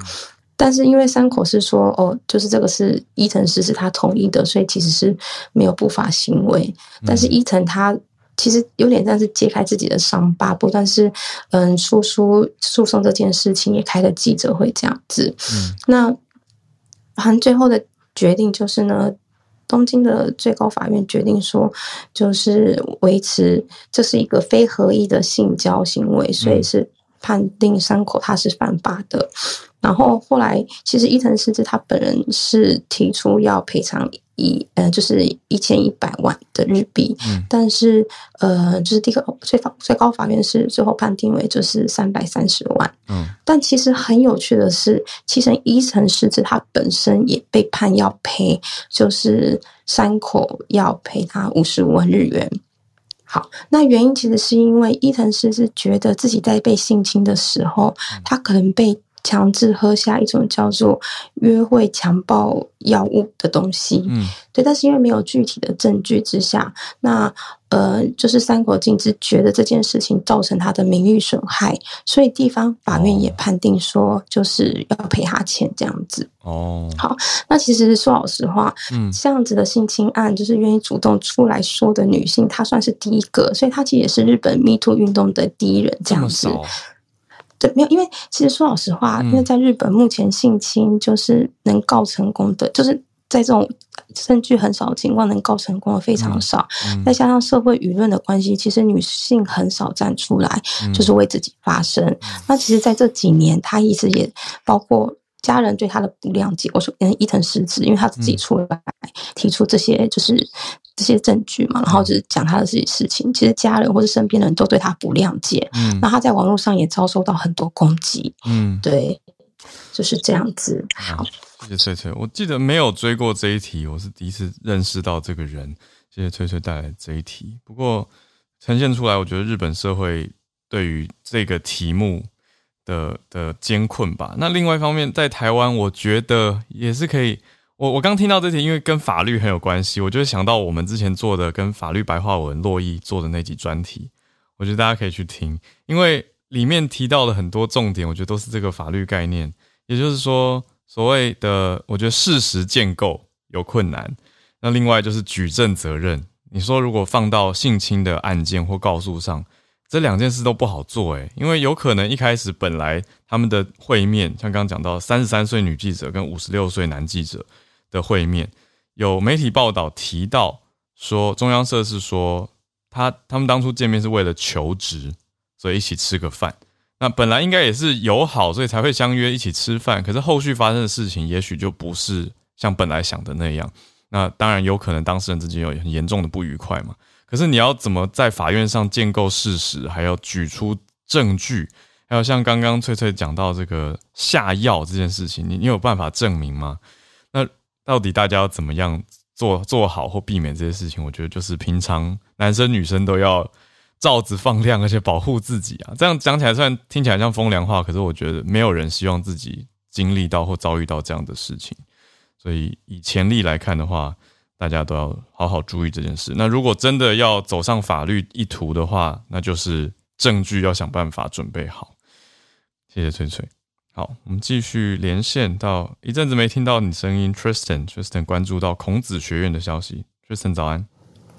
但是因为山口是说哦，就是这个是伊藤诗是他同意的，所以其实是没有不法行为。但是伊藤他其实有点像是揭开自己的伤疤，不但是嗯，诉说诉讼这件事情也开了记者会这样子。嗯，那反正最后的决定就是呢，东京的最高法院决定说，就是维持这是一个非合意的性交行为，所以是判定山口他是犯法的。然后后来，其实伊藤诗织他本人是提出要赔偿一呃，就是一千一百万的日币，但是呃，就是第一个最法最高法院是最后判定为就是三百三十万。嗯，但其实很有趣的是，其实伊藤诗织他本身也被判要赔，就是山口要赔他五十五万日元。好，那原因其实是因为伊藤诗织觉得自己在被性侵的时候，他可能被。强制喝下一种叫做约会强暴药物的东西，嗯，对，但是因为没有具体的证据之下，那呃，就是三国静之觉得这件事情造成他的名誉损害，所以地方法院也判定说就是要赔他钱这样子。哦，好，那其实说老实话，嗯，这样子的性侵案，就是愿意主动出来说的女性，她算是第一个，所以她其实也是日本 Me Too 运动的第一人这样子。对，没有，因为其实说老实话，因为在日本目前性侵就是能告成功的，就是在这种证据很少的情况能告成功的非常少。再加上社会舆论的关系，其实女性很少站出来，就是为自己发声。那其实，在这几年，她一直也包括。家人对他的不谅解，我说跟伊藤失职，因为他自己出来提出这些就是这些证据嘛，然后就是讲他的自己事情，其实家人或者身边的人都对他不谅解，嗯，那他在网络上也遭受到很多攻击，嗯，对，就是这样子。好，谢谢翠翠，我记得没有追过这一题，我是第一次认识到这个人，谢谢翠翠带来这一题。不过呈现出来，我觉得日本社会对于这个题目。的的艰困吧。那另外一方面，在台湾，我觉得也是可以。我我刚听到这题，因为跟法律很有关系，我就想到我们之前做的跟法律白话文洛伊做的那集专题，我觉得大家可以去听，因为里面提到的很多重点，我觉得都是这个法律概念。也就是说，所谓的我觉得事实建构有困难，那另外就是举证责任。你说如果放到性侵的案件或告诉上。这两件事都不好做诶，因为有可能一开始本来他们的会面，像刚刚讲到三十三岁女记者跟五十六岁男记者的会面，有媒体报道提到说中央社是说他他们当初见面是为了求职，所以一起吃个饭。那本来应该也是友好，所以才会相约一起吃饭。可是后续发生的事情，也许就不是像本来想的那样。那当然有可能当事人之间有很严重的不愉快嘛。可是你要怎么在法院上建构事实，还要举出证据，还有像刚刚翠翠讲到这个下药这件事情，你你有办法证明吗？那到底大家要怎么样做做好或避免这些事情？我觉得就是平常男生女生都要罩子放亮，而且保护自己啊。这样讲起来虽然听起来像风凉话，可是我觉得没有人希望自己经历到或遭遇到这样的事情。所以以潜力来看的话，大家都要好好注意这件事。那如果真的要走上法律一途的话，那就是证据要想办法准备好。谢谢翠翠。好，我们继续连线到一阵子没听到你声音，Tristan，Tristan 关注到孔子学院的消息，Tristan 早安。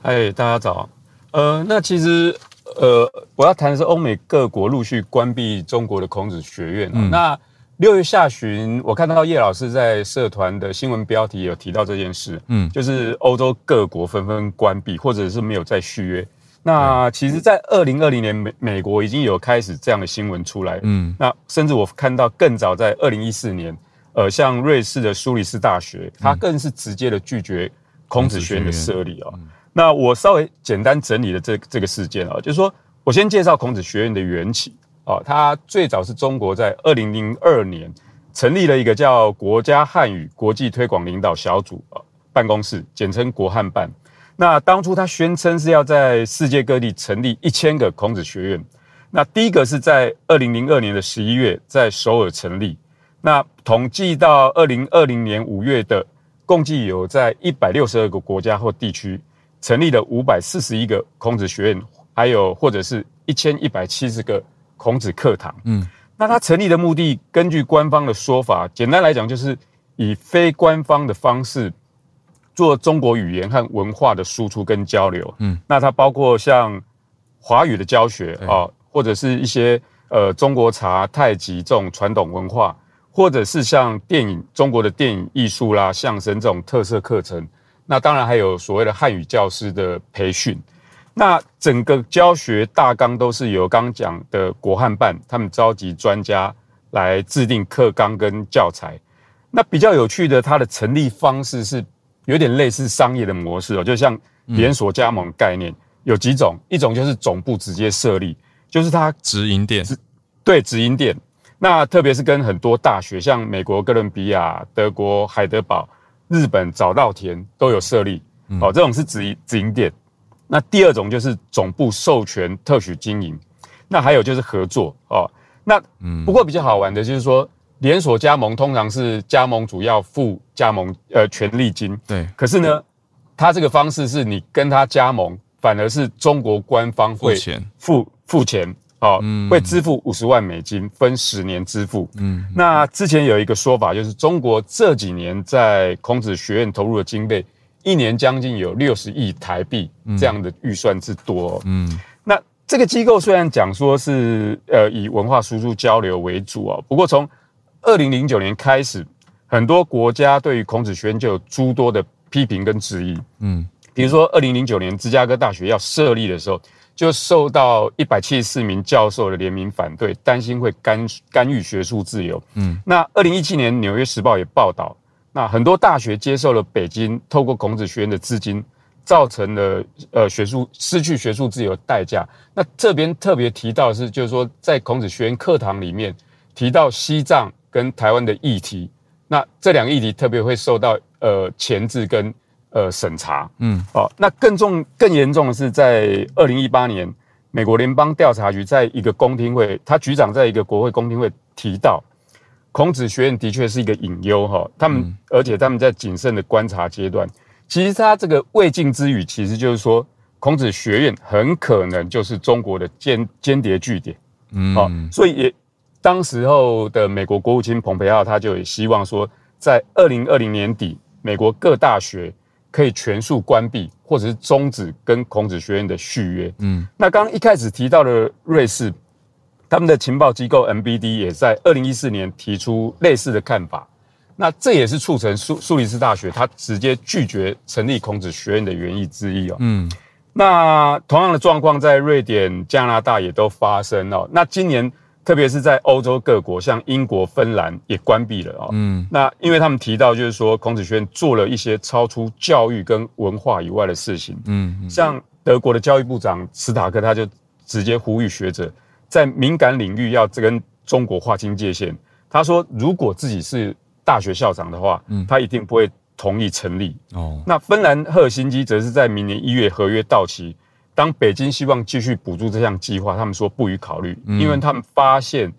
嗨，大家早。呃，那其实呃，我要谈的是欧美各国陆续关闭中国的孔子学院。嗯，那。六月下旬，我看到叶老师在社团的新闻标题有提到这件事，嗯，就是欧洲各国纷纷关闭，或者是没有再续约。那其实，在二零二零年，美美国已经有开始这样的新闻出来，嗯，那甚至我看到更早在二零一四年，呃，像瑞士的苏黎世大学，它更是直接的拒绝孔子学院的设立啊。那我稍微简单整理了这这个事件啊，就是说我先介绍孔子学院的缘起。哦，它最早是中国在二零零二年成立了一个叫国家汉语国际推广领导小组啊办公室，简称国汉办。那当初他宣称是要在世界各地成立一千个孔子学院。那第一个是在二零零二年的十一月在首尔成立。那统计到二零二零年五月的，共计有在一百六十二个国家或地区成立了五百四十一个孔子学院，还有或者是一千一百七十个。孔子课堂，嗯，那他成立的目的，根据官方的说法，简单来讲就是以非官方的方式做中国语言和文化的输出跟交流，嗯，那它包括像华语的教学啊，或者是一些呃中国茶、太极这种传统文化，或者是像电影中国的电影艺术啦、相声这种特色课程，那当然还有所谓的汉语教师的培训。那整个教学大纲都是由刚讲的国汉办，他们召集专家来制定课纲跟教材。那比较有趣的，它的成立方式是有点类似商业的模式哦，就像连锁加盟概念，有几种，一种就是总部直接设立，就是它直营店，对，直营店。那特别是跟很多大学，像美国哥伦比亚、德国海德堡、日本早稻田都有设立，哦，这种是直营直营店。那第二种就是总部授权特许经营，那还有就是合作哦。那不过比较好玩的就是说，连锁加盟通常是加盟主要付加盟呃权利金，对。可是呢，他这个方式是你跟他加盟，反而是中国官方会付付钱哦，会支付五十万美金，分十年支付。嗯。那之前有一个说法，就是中国这几年在孔子学院投入的经费。一年将近有六十亿台币这样的预算之多，嗯，那这个机构虽然讲说是呃以文化输出交流为主哦，不过从二零零九年开始，很多国家对于孔子学院就有诸多的批评跟质疑，嗯，比如说二零零九年芝加哥大学要设立的时候，就受到一百七十四名教授的联名反对，担心会干干预学术自由，嗯，那二零一七年纽约时报也报道。那很多大学接受了北京透过孔子学院的资金，造成了呃学术失去学术自由的代价。那这边特别提到是，就是说在孔子学院课堂里面提到西藏跟台湾的议题，那这两个议题特别会受到呃前置跟呃审查。嗯，哦，那更重更严重的是，在二零一八年，美国联邦调查局在一个公听会，他局长在一个国会公听会提到。孔子学院的确是一个隐忧哈，他们而且他们在谨慎的观察阶段，其实他这个未尽之语，其实就是说孔子学院很可能就是中国的间间谍据点，嗯，好，所以也当时候的美国国务卿蓬佩奥他就也希望说，在二零二零年底，美国各大学可以全数关闭或者是终止跟孔子学院的续约，嗯，那刚刚一开始提到的瑞士。他们的情报机构 MBD 也在二零一四年提出类似的看法，那这也是促成苏苏黎世大学他直接拒绝成立孔子学院的原因之一哦。嗯，那同样的状况在瑞典、加拿大也都发生哦。那今年特别是在欧洲各国，像英国、芬兰也关闭了哦。嗯，那因为他们提到就是说孔子学院做了一些超出教育跟文化以外的事情。嗯，像德国的教育部长斯塔克他就直接呼吁学者。在敏感领域要跟中国划清界限。他说，如果自己是大学校长的话，嗯，他一定不会同意成立。哦，那芬兰赫尔辛基则是在明年一月合约到期，当北京希望继续补助这项计划，他们说不予考虑，因为他们发现，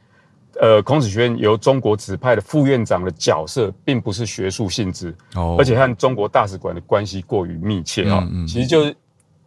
呃，孔子学院由中国指派的副院长的角色并不是学术性质，哦，而且和中国大使馆的关系过于密切啊，其实就是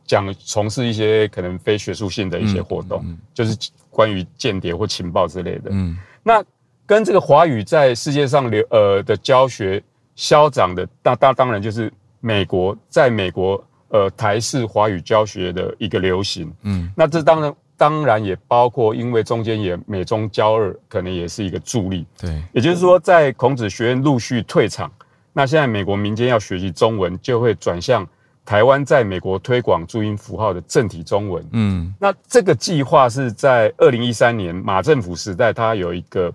讲从事一些可能非学术性的一些活动，就是关于间谍或情报之类的。嗯，那。跟这个华语在世界上流呃的教学消长的，那那当然就是美国在美国呃台式华语教学的一个流行，嗯，那这当然当然也包括，因为中间也美中交二可能也是一个助力，对，也就是说在孔子学院陆续退场，那现在美国民间要学习中文，就会转向台湾在美国推广注音符号的正体中文，嗯，那这个计划是在二零一三年马政府时代，它有一个。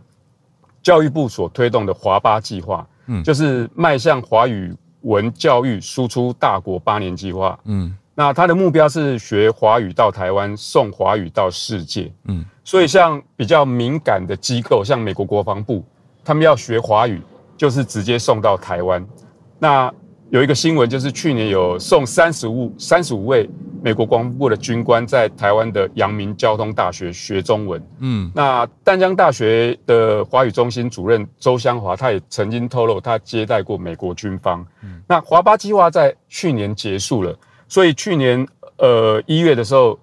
教育部所推动的华八计划，嗯，就是迈向华语文教育输出大国八年计划，嗯，那它的目标是学华语到台湾，送华语到世界，嗯，所以像比较敏感的机构，像美国国防部，他们要学华语，就是直接送到台湾，那。有一个新闻，就是去年有送三十五三十五位美国国防部的军官在台湾的阳明交通大学学中文。嗯，那淡江大学的华语中心主任周香华，他也曾经透露，他接待过美国军方。嗯，那华巴计划在去年结束了，所以去年呃一月的时候，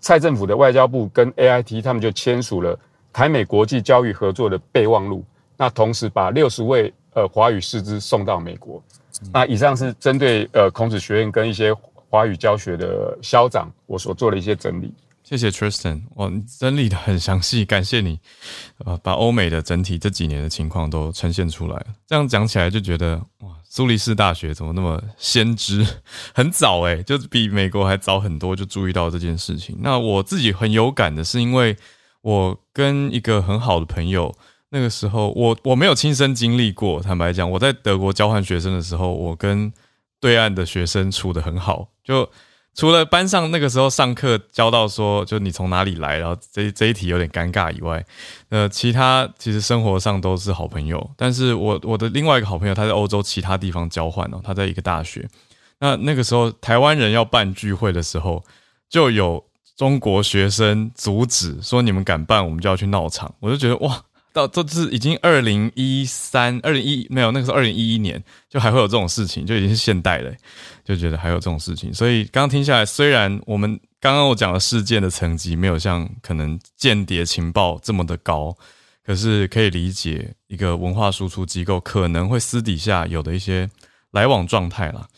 蔡政府的外交部跟 AIT 他们就签署了台美国际教育合作的备忘录。那同时把六十位呃华语师资送到美国。那以上是针对呃孔子学院跟一些华语教学的校长，我所做的一些整理。谢谢 Tristan，哇，整理的很详细，感谢你，呃，把欧美的整体这几年的情况都呈现出来了。这样讲起来就觉得，哇，苏黎世大学怎么那么先知，很早诶，就比美国还早很多就注意到这件事情。那我自己很有感的是，因为我跟一个很好的朋友。那个时候，我我没有亲身经历过。坦白讲，我在德国交换学生的时候，我跟对岸的学生处的很好。就除了班上那个时候上课教到说，就你从哪里来，然后这这一题有点尴尬以外，呃，其他其实生活上都是好朋友。但是我我的另外一个好朋友，他在欧洲其他地方交换哦，他在一个大学。那那个时候，台湾人要办聚会的时候，就有中国学生阻止说：“你们敢办，我们就要去闹场。”我就觉得哇。到这是已经二零一三、二零一没有那个时候二零一一年就还会有这种事情，就已经是现代了，就觉得还有这种事情。所以刚刚听下来，虽然我们刚刚我讲的事件的层级没有像可能间谍情报这么的高，可是可以理解一个文化输出机构可能会私底下有的一些来往状态啦。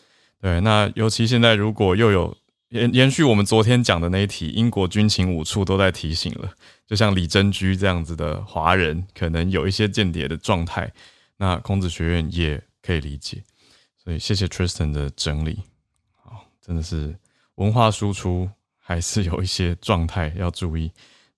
对，那尤其现在如果又有延延续我们昨天讲的那一题，英国军情五处都在提醒了。就像李珍居这样子的华人，可能有一些间谍的状态，那孔子学院也可以理解。所以谢谢 Tristan 的整理，好，真的是文化输出还是有一些状态要注意。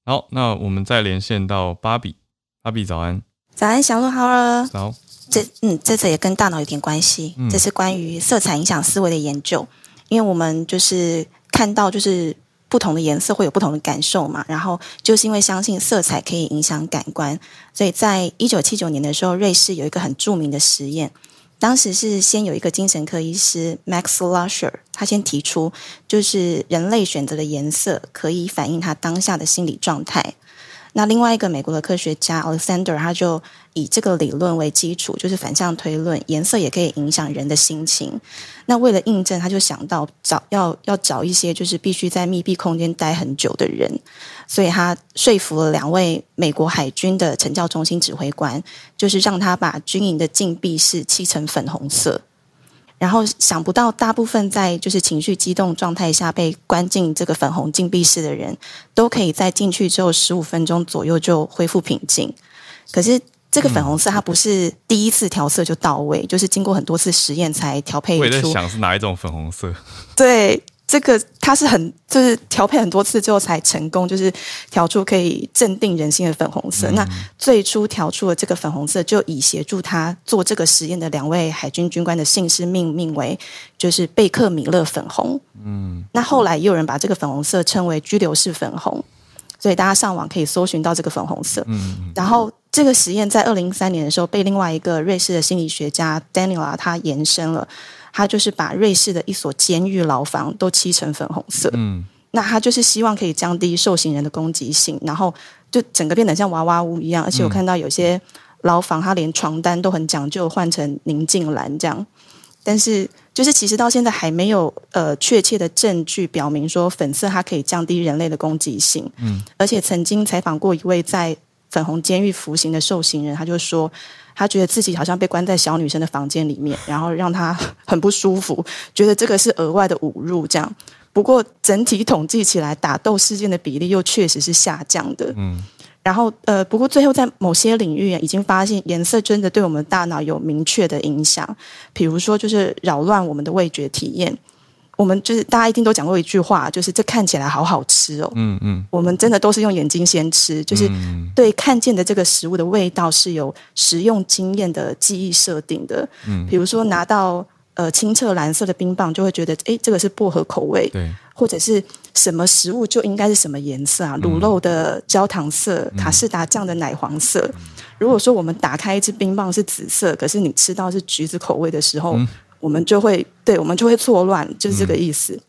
好，那我们再连线到芭比，芭比早安，早安，小鹿好了。早，这嗯，这次也跟大脑有点关系，这是关于色彩影响思维的研究，因为我们就是看到就是。不同的颜色会有不同的感受嘛？然后就是因为相信色彩可以影响感官，所以在一九七九年的时候，瑞士有一个很著名的实验。当时是先有一个精神科医师 Max Lusher，他先提出，就是人类选择的颜色可以反映他当下的心理状态。那另外一个美国的科学家 Alexander，他就以这个理论为基础，就是反向推论，颜色也可以影响人的心情。那为了印证，他就想到找要要找一些就是必须在密闭空间待很久的人，所以他说服了两位美国海军的成教中心指挥官，就是让他把军营的禁闭室漆成粉红色。然后想不到，大部分在就是情绪激动状态下被关进这个粉红禁闭室的人，都可以在进去之后十五分钟左右就恢复平静。可是这个粉红色它不是第一次调色就到位，就是经过很多次实验才调配出。我在想是哪一种粉红色？对。这个它是很就是调配很多次之后才成功，就是调出可以镇定人心的粉红色。那最初调出的这个粉红色，就以协助他做这个实验的两位海军军官的姓氏命名为就是贝克米勒粉红。嗯，那后来也有人把这个粉红色称为拘留式粉红。所以大家上网可以搜寻到这个粉红色。嗯，然后这个实验在二零一三年的时候被另外一个瑞士的心理学家 Daniela 他延伸了，他就是把瑞士的一所监狱牢房都漆成粉红色。嗯，那他就是希望可以降低受刑人的攻击性，然后就整个变得像娃娃屋一样，而且我看到有些牢房他连床单都很讲究，换成宁静蓝这样。但是，就是其实到现在还没有呃确切的证据表明说粉色它可以降低人类的攻击性。嗯，而且曾经采访过一位在粉红监狱服刑的受刑人，他就说他觉得自己好像被关在小女生的房间里面，然后让他很不舒服，觉得这个是额外的侮辱。这样，不过整体统计起来，打斗事件的比例又确实是下降的。嗯。然后，呃，不过最后在某些领域已经发现颜色真的对我们大脑有明确的影响，比如说就是扰乱我们的味觉体验。我们就是大家一定都讲过一句话，就是这看起来好好吃哦。嗯嗯，我们真的都是用眼睛先吃，就是对看见的这个食物的味道是有食用经验的记忆设定的。嗯，比如说拿到。呃，清澈蓝色的冰棒就会觉得，哎，这个是薄荷口味，对，或者是什么食物就应该是什么颜色啊？卤肉的焦糖色，卡士达酱的奶黄色。如果说我们打开一支冰棒是紫色，可是你吃到是橘子口味的时候，我们就会，对我们就会错乱，就是这个意思。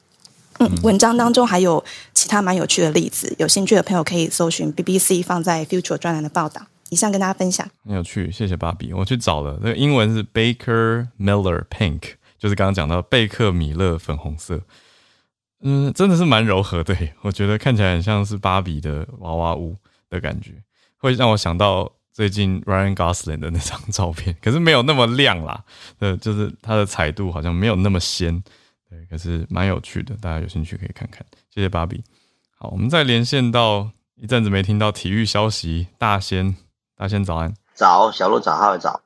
嗯，文章当中还有其他蛮有趣的例子，有兴趣的朋友可以搜寻 BBC 放在 Future 专栏的报道。以上跟大家分享，很有趣，谢谢芭比。我去找了，那个英文是 Baker Miller Pink，就是刚刚讲到贝克米勒粉红色。嗯，真的是蛮柔和的，我觉得看起来很像是芭比的娃娃屋的感觉，会让我想到最近 Ryan Gosling 的那张照片，可是没有那么亮啦，呃，就是它的彩度好像没有那么鲜，对，可是蛮有趣的，大家有兴趣可以看看。谢谢芭比。好，我们再连线到一阵子没听到体育消息，大仙。大仙早安，早小鹿早，好早，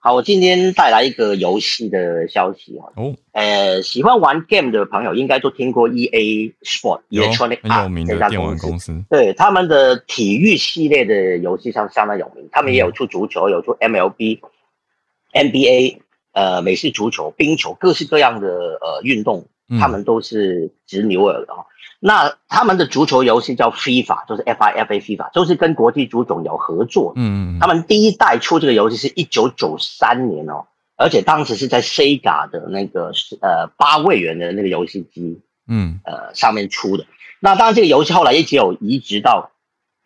好，我今天带来一个游戏的消息啊。哦，呃，喜欢玩 game 的朋友应该都听过 E A Sport，Electronic 很有名的电玩公司，对他们的体育系列的游戏上相当有名，他们也有出足球，有出 MLB，NBA，呃，美式足球、冰球，各式各样的呃运动，他们都是直牛耳的哦。那他们的足球游戏叫 FIFA，就是 FIFA FIFA，就是跟国际足总有合作。嗯，他们第一代出这个游戏是一九九三年哦，而且当时是在 Sega 的那个呃八位元的那个游戏机，嗯，呃上面出的。那当然这个游戏后来一直有移植到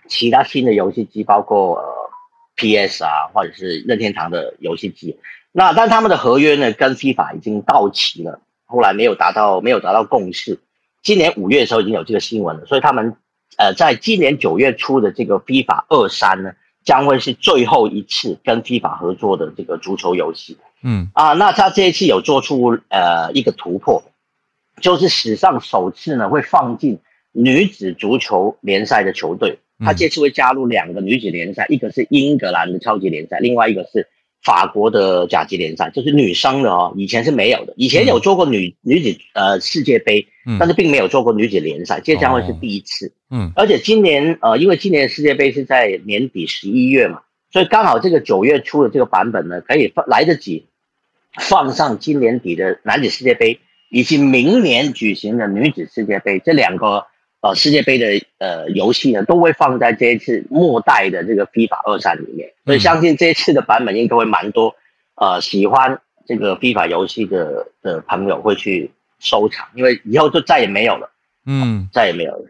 其他新的游戏机，包括呃 PS 啊，或者是任天堂的游戏机。那但他们的合约呢跟 FIFA 已经到期了，后来没有达到没有达到共识。今年五月的时候已经有这个新闻了，所以他们，呃，在今年九月初的这个 FIFA 二三呢，将会是最后一次跟 FIFA 合作的这个足球游戏。嗯，啊，那他这一次有做出呃一个突破，就是史上首次呢会放进女子足球联赛的球队，他这次会加入两个女子联赛，一个是英格兰的超级联赛，另外一个是。法国的甲级联赛就是女生的哦，以前是没有的。以前有做过女女子呃世界杯，但是并没有做过女子联赛，这将会是第一次。嗯，而且今年呃，因为今年世界杯是在年底十一月嘛，所以刚好这个九月初的这个版本呢，可以放来得及放上今年底的男子世界杯以及明年举行的女子世界杯这两个。呃，世界杯的呃游戏呢，都会放在这一次末代的这个 FIFA 二战里面，所以相信这一次的版本应该会蛮多，呃，喜欢这个 FIFA 游戏的的朋友会去收藏，因为以后就再也没有了，嗯，再也没有了。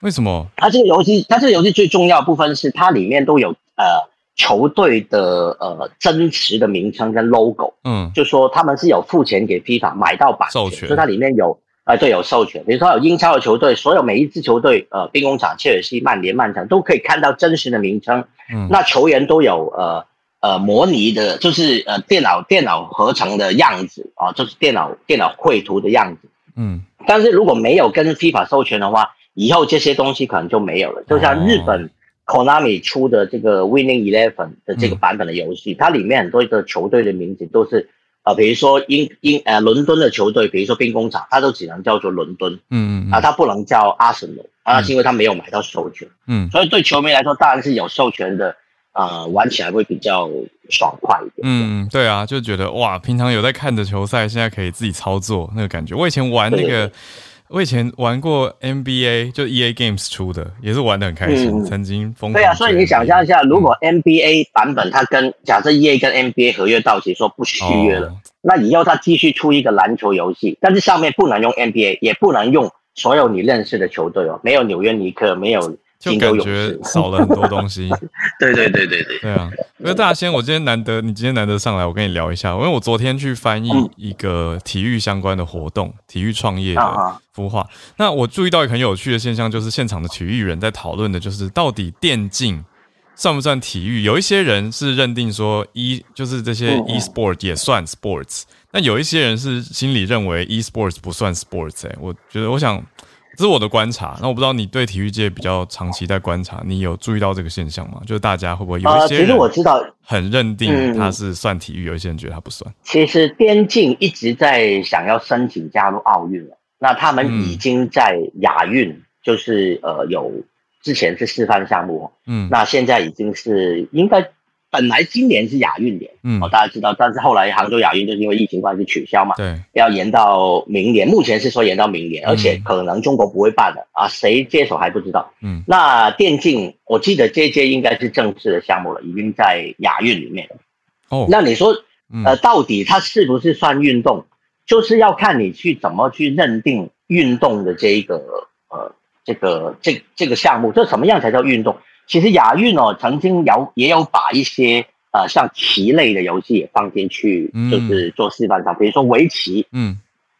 为什么？它这个游戏，它这个游戏最重要部分是它里面都有呃球队的呃真实的名称跟 logo，嗯，就说他们是有付钱给 FIFA 买到版授权，所以它里面有。啊，对，有授权，比如说有英超的球队，所有每一支球队，呃，兵工厂、切尔西、曼联、曼城都可以看到真实的名称。嗯，那球员都有呃呃模拟的，就是呃电脑电脑合成的样子啊，就是电脑电脑绘图的样子。嗯，但是如果没有跟 FIFA 授权的话，以后这些东西可能就没有了。就像日本 Konami 出的这个 Winning Eleven 的这个版本的游戏，它里面很多的球队的名字都是。啊，比如说英英呃伦敦的球队，比如说兵工厂，它都只能叫做伦敦，嗯嗯啊，它不能叫阿森纳，啊，是因为它没有买到授权，嗯，所以对球迷来说，当然是有授权的，啊，玩起来会比较爽快一点。嗯，对啊，就觉得哇，平常有在看的球赛，现在可以自己操作那个感觉。我以前玩那个我以前玩过 NBA，就 EA Games 出的，也是玩的很开心。曾经疯狂。对啊，所以你想象一下，如果 NBA 版本它跟假设 EA 跟 NBA 合约到期说不续约了，那以后它继续出一个篮球游戏，但是上面不能用 NBA，也不能用所有你认识的球队哦，没有纽约尼克，没有。就感觉少了很多东西。对对对对对。对啊，因为大仙，我今天难得你今天难得上来，我跟你聊一下。因为我昨天去翻译一个体育相关的活动，体育创业的孵化。那我注意到一个很有趣的现象，就是现场的体育人在讨论的，就是到底电竞算不算体育？有一些人是认定说一就是这些 e sport 也算 sports，那有一些人是心里认为 e sports 不算 sports。哎，我觉得我想。这是我的观察，那我不知道你对体育界比较长期在观察，你有注意到这个现象吗？就是大家会不会有一些人，其实我知道很认定它是算体育，有一些人觉得它不算。其实边境一直在想要申请加入奥运了，那他们已经在亚运，就是呃有之前是示范项目，嗯，那现在已经是应该。本来今年是亚运年，嗯，哦，大家知道，但是后来杭州亚运就是因为疫情关系取消嘛，对，要延到明年。目前是说延到明年，而且可能中国不会办了啊，谁接手还不知道。嗯，那电竞，我记得这届应该是正式的项目了，已经在亚运里面了。哦，那你说，呃，到底它是不是算运动？就是要看你去怎么去认定运动的这一个呃这个这这个项目，这什么样才叫运动？其实亚运哦，曾经有也有把一些呃像棋类的游戏也放进去，就是做示范上，比如说围棋，嗯，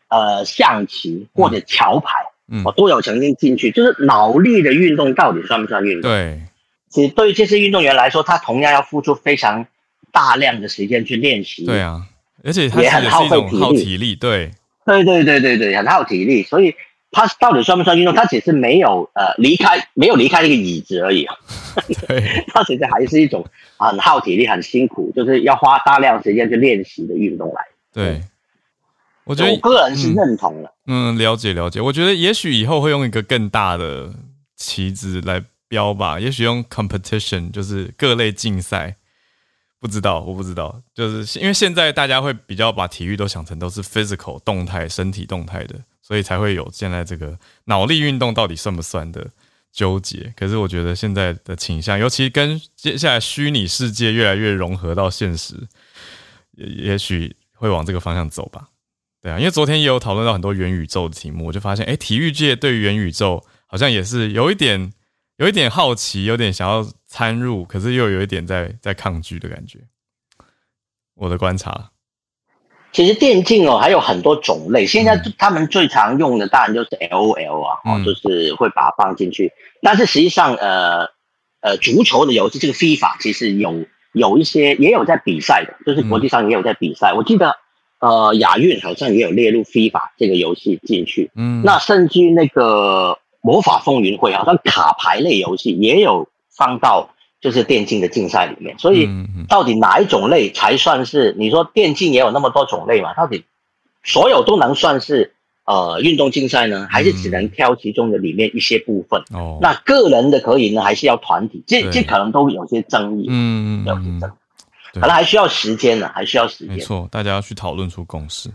呃象棋或者桥牌，嗯，我都有曾经进去。就是脑力的运动到底算不算运动？对，其实对于这些运动员来说，他同样要付出非常大量的时间去练习。对啊，而且也很耗费体力。对，对对对对对，很耗体力，所以。他到底算不算运动？他只是没有呃离开，没有离开那个椅子而已啊。对，他其实还是一种很耗体力、很辛苦，就是要花大量时间去练习的运动来。对，我觉得我个人是认同的。嗯，了解了解。我觉得也许以后会用一个更大的旗子来标吧，也许用 competition，就是各类竞赛。不知道，我不知道，就是因为现在大家会比较把体育都想成都是 physical 动态、身体动态的。所以才会有现在这个脑力运动到底算不算的纠结。可是我觉得现在的倾向，尤其跟接下来虚拟世界越来越融合到现实，也也许会往这个方向走吧。对啊，因为昨天也有讨论到很多元宇宙的题目，我就发现，哎，体育界对元宇宙好像也是有一点有一点好奇，有点想要参入，可是又有一点在在抗拒的感觉。我的观察。其实电竞哦还有很多种类，现在他们最常用的当然就是 L O L 啊，哦，就是会把它放进去。但是实际上，呃呃，足球的游戏这个 FIFA 其实有有一些也有在比赛的，就是国际上也有在比赛。我记得呃亚运好像也有列入 FIFA 这个游戏进去。嗯，那甚至那个魔法风云会好像卡牌类游戏也有放到。就是电竞的竞赛里面，所以到底哪一种类才算是？你说电竞也有那么多种类嘛？到底所有都能算是呃运动竞赛呢，还是只能挑其中的里面一些部分？哦，那个人的可以呢，还是要团体？这这可能都有些争议。嗯嗯嗯，可能还需要时间呢，还需要时间。没错，大家要去讨论出共识。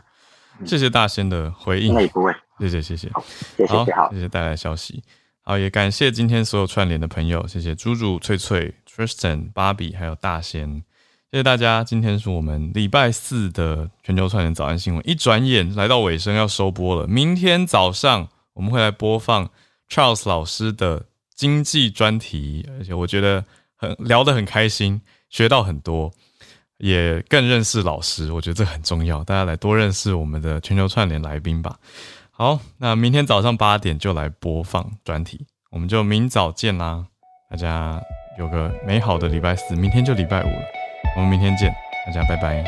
谢谢大仙的回应。那也不会。谢谢谢谢。谢谢好，谢谢带来消息。好，也感谢今天所有串联的朋友，谢谢猪猪、翠翠、Tristan、芭比，还有大仙，谢谢大家。今天是我们礼拜四的全球串联早安新闻，一转眼来到尾声，要收播了。明天早上我们会来播放 Charles 老师的经济专题，而且我觉得很聊得很开心，学到很多，也更认识老师，我觉得这很重要。大家来多认识我们的全球串联来宾吧。好，那明天早上八点就来播放专题，我们就明早见啦！大家有个美好的礼拜四，明天就礼拜五了，我们明天见，大家拜拜。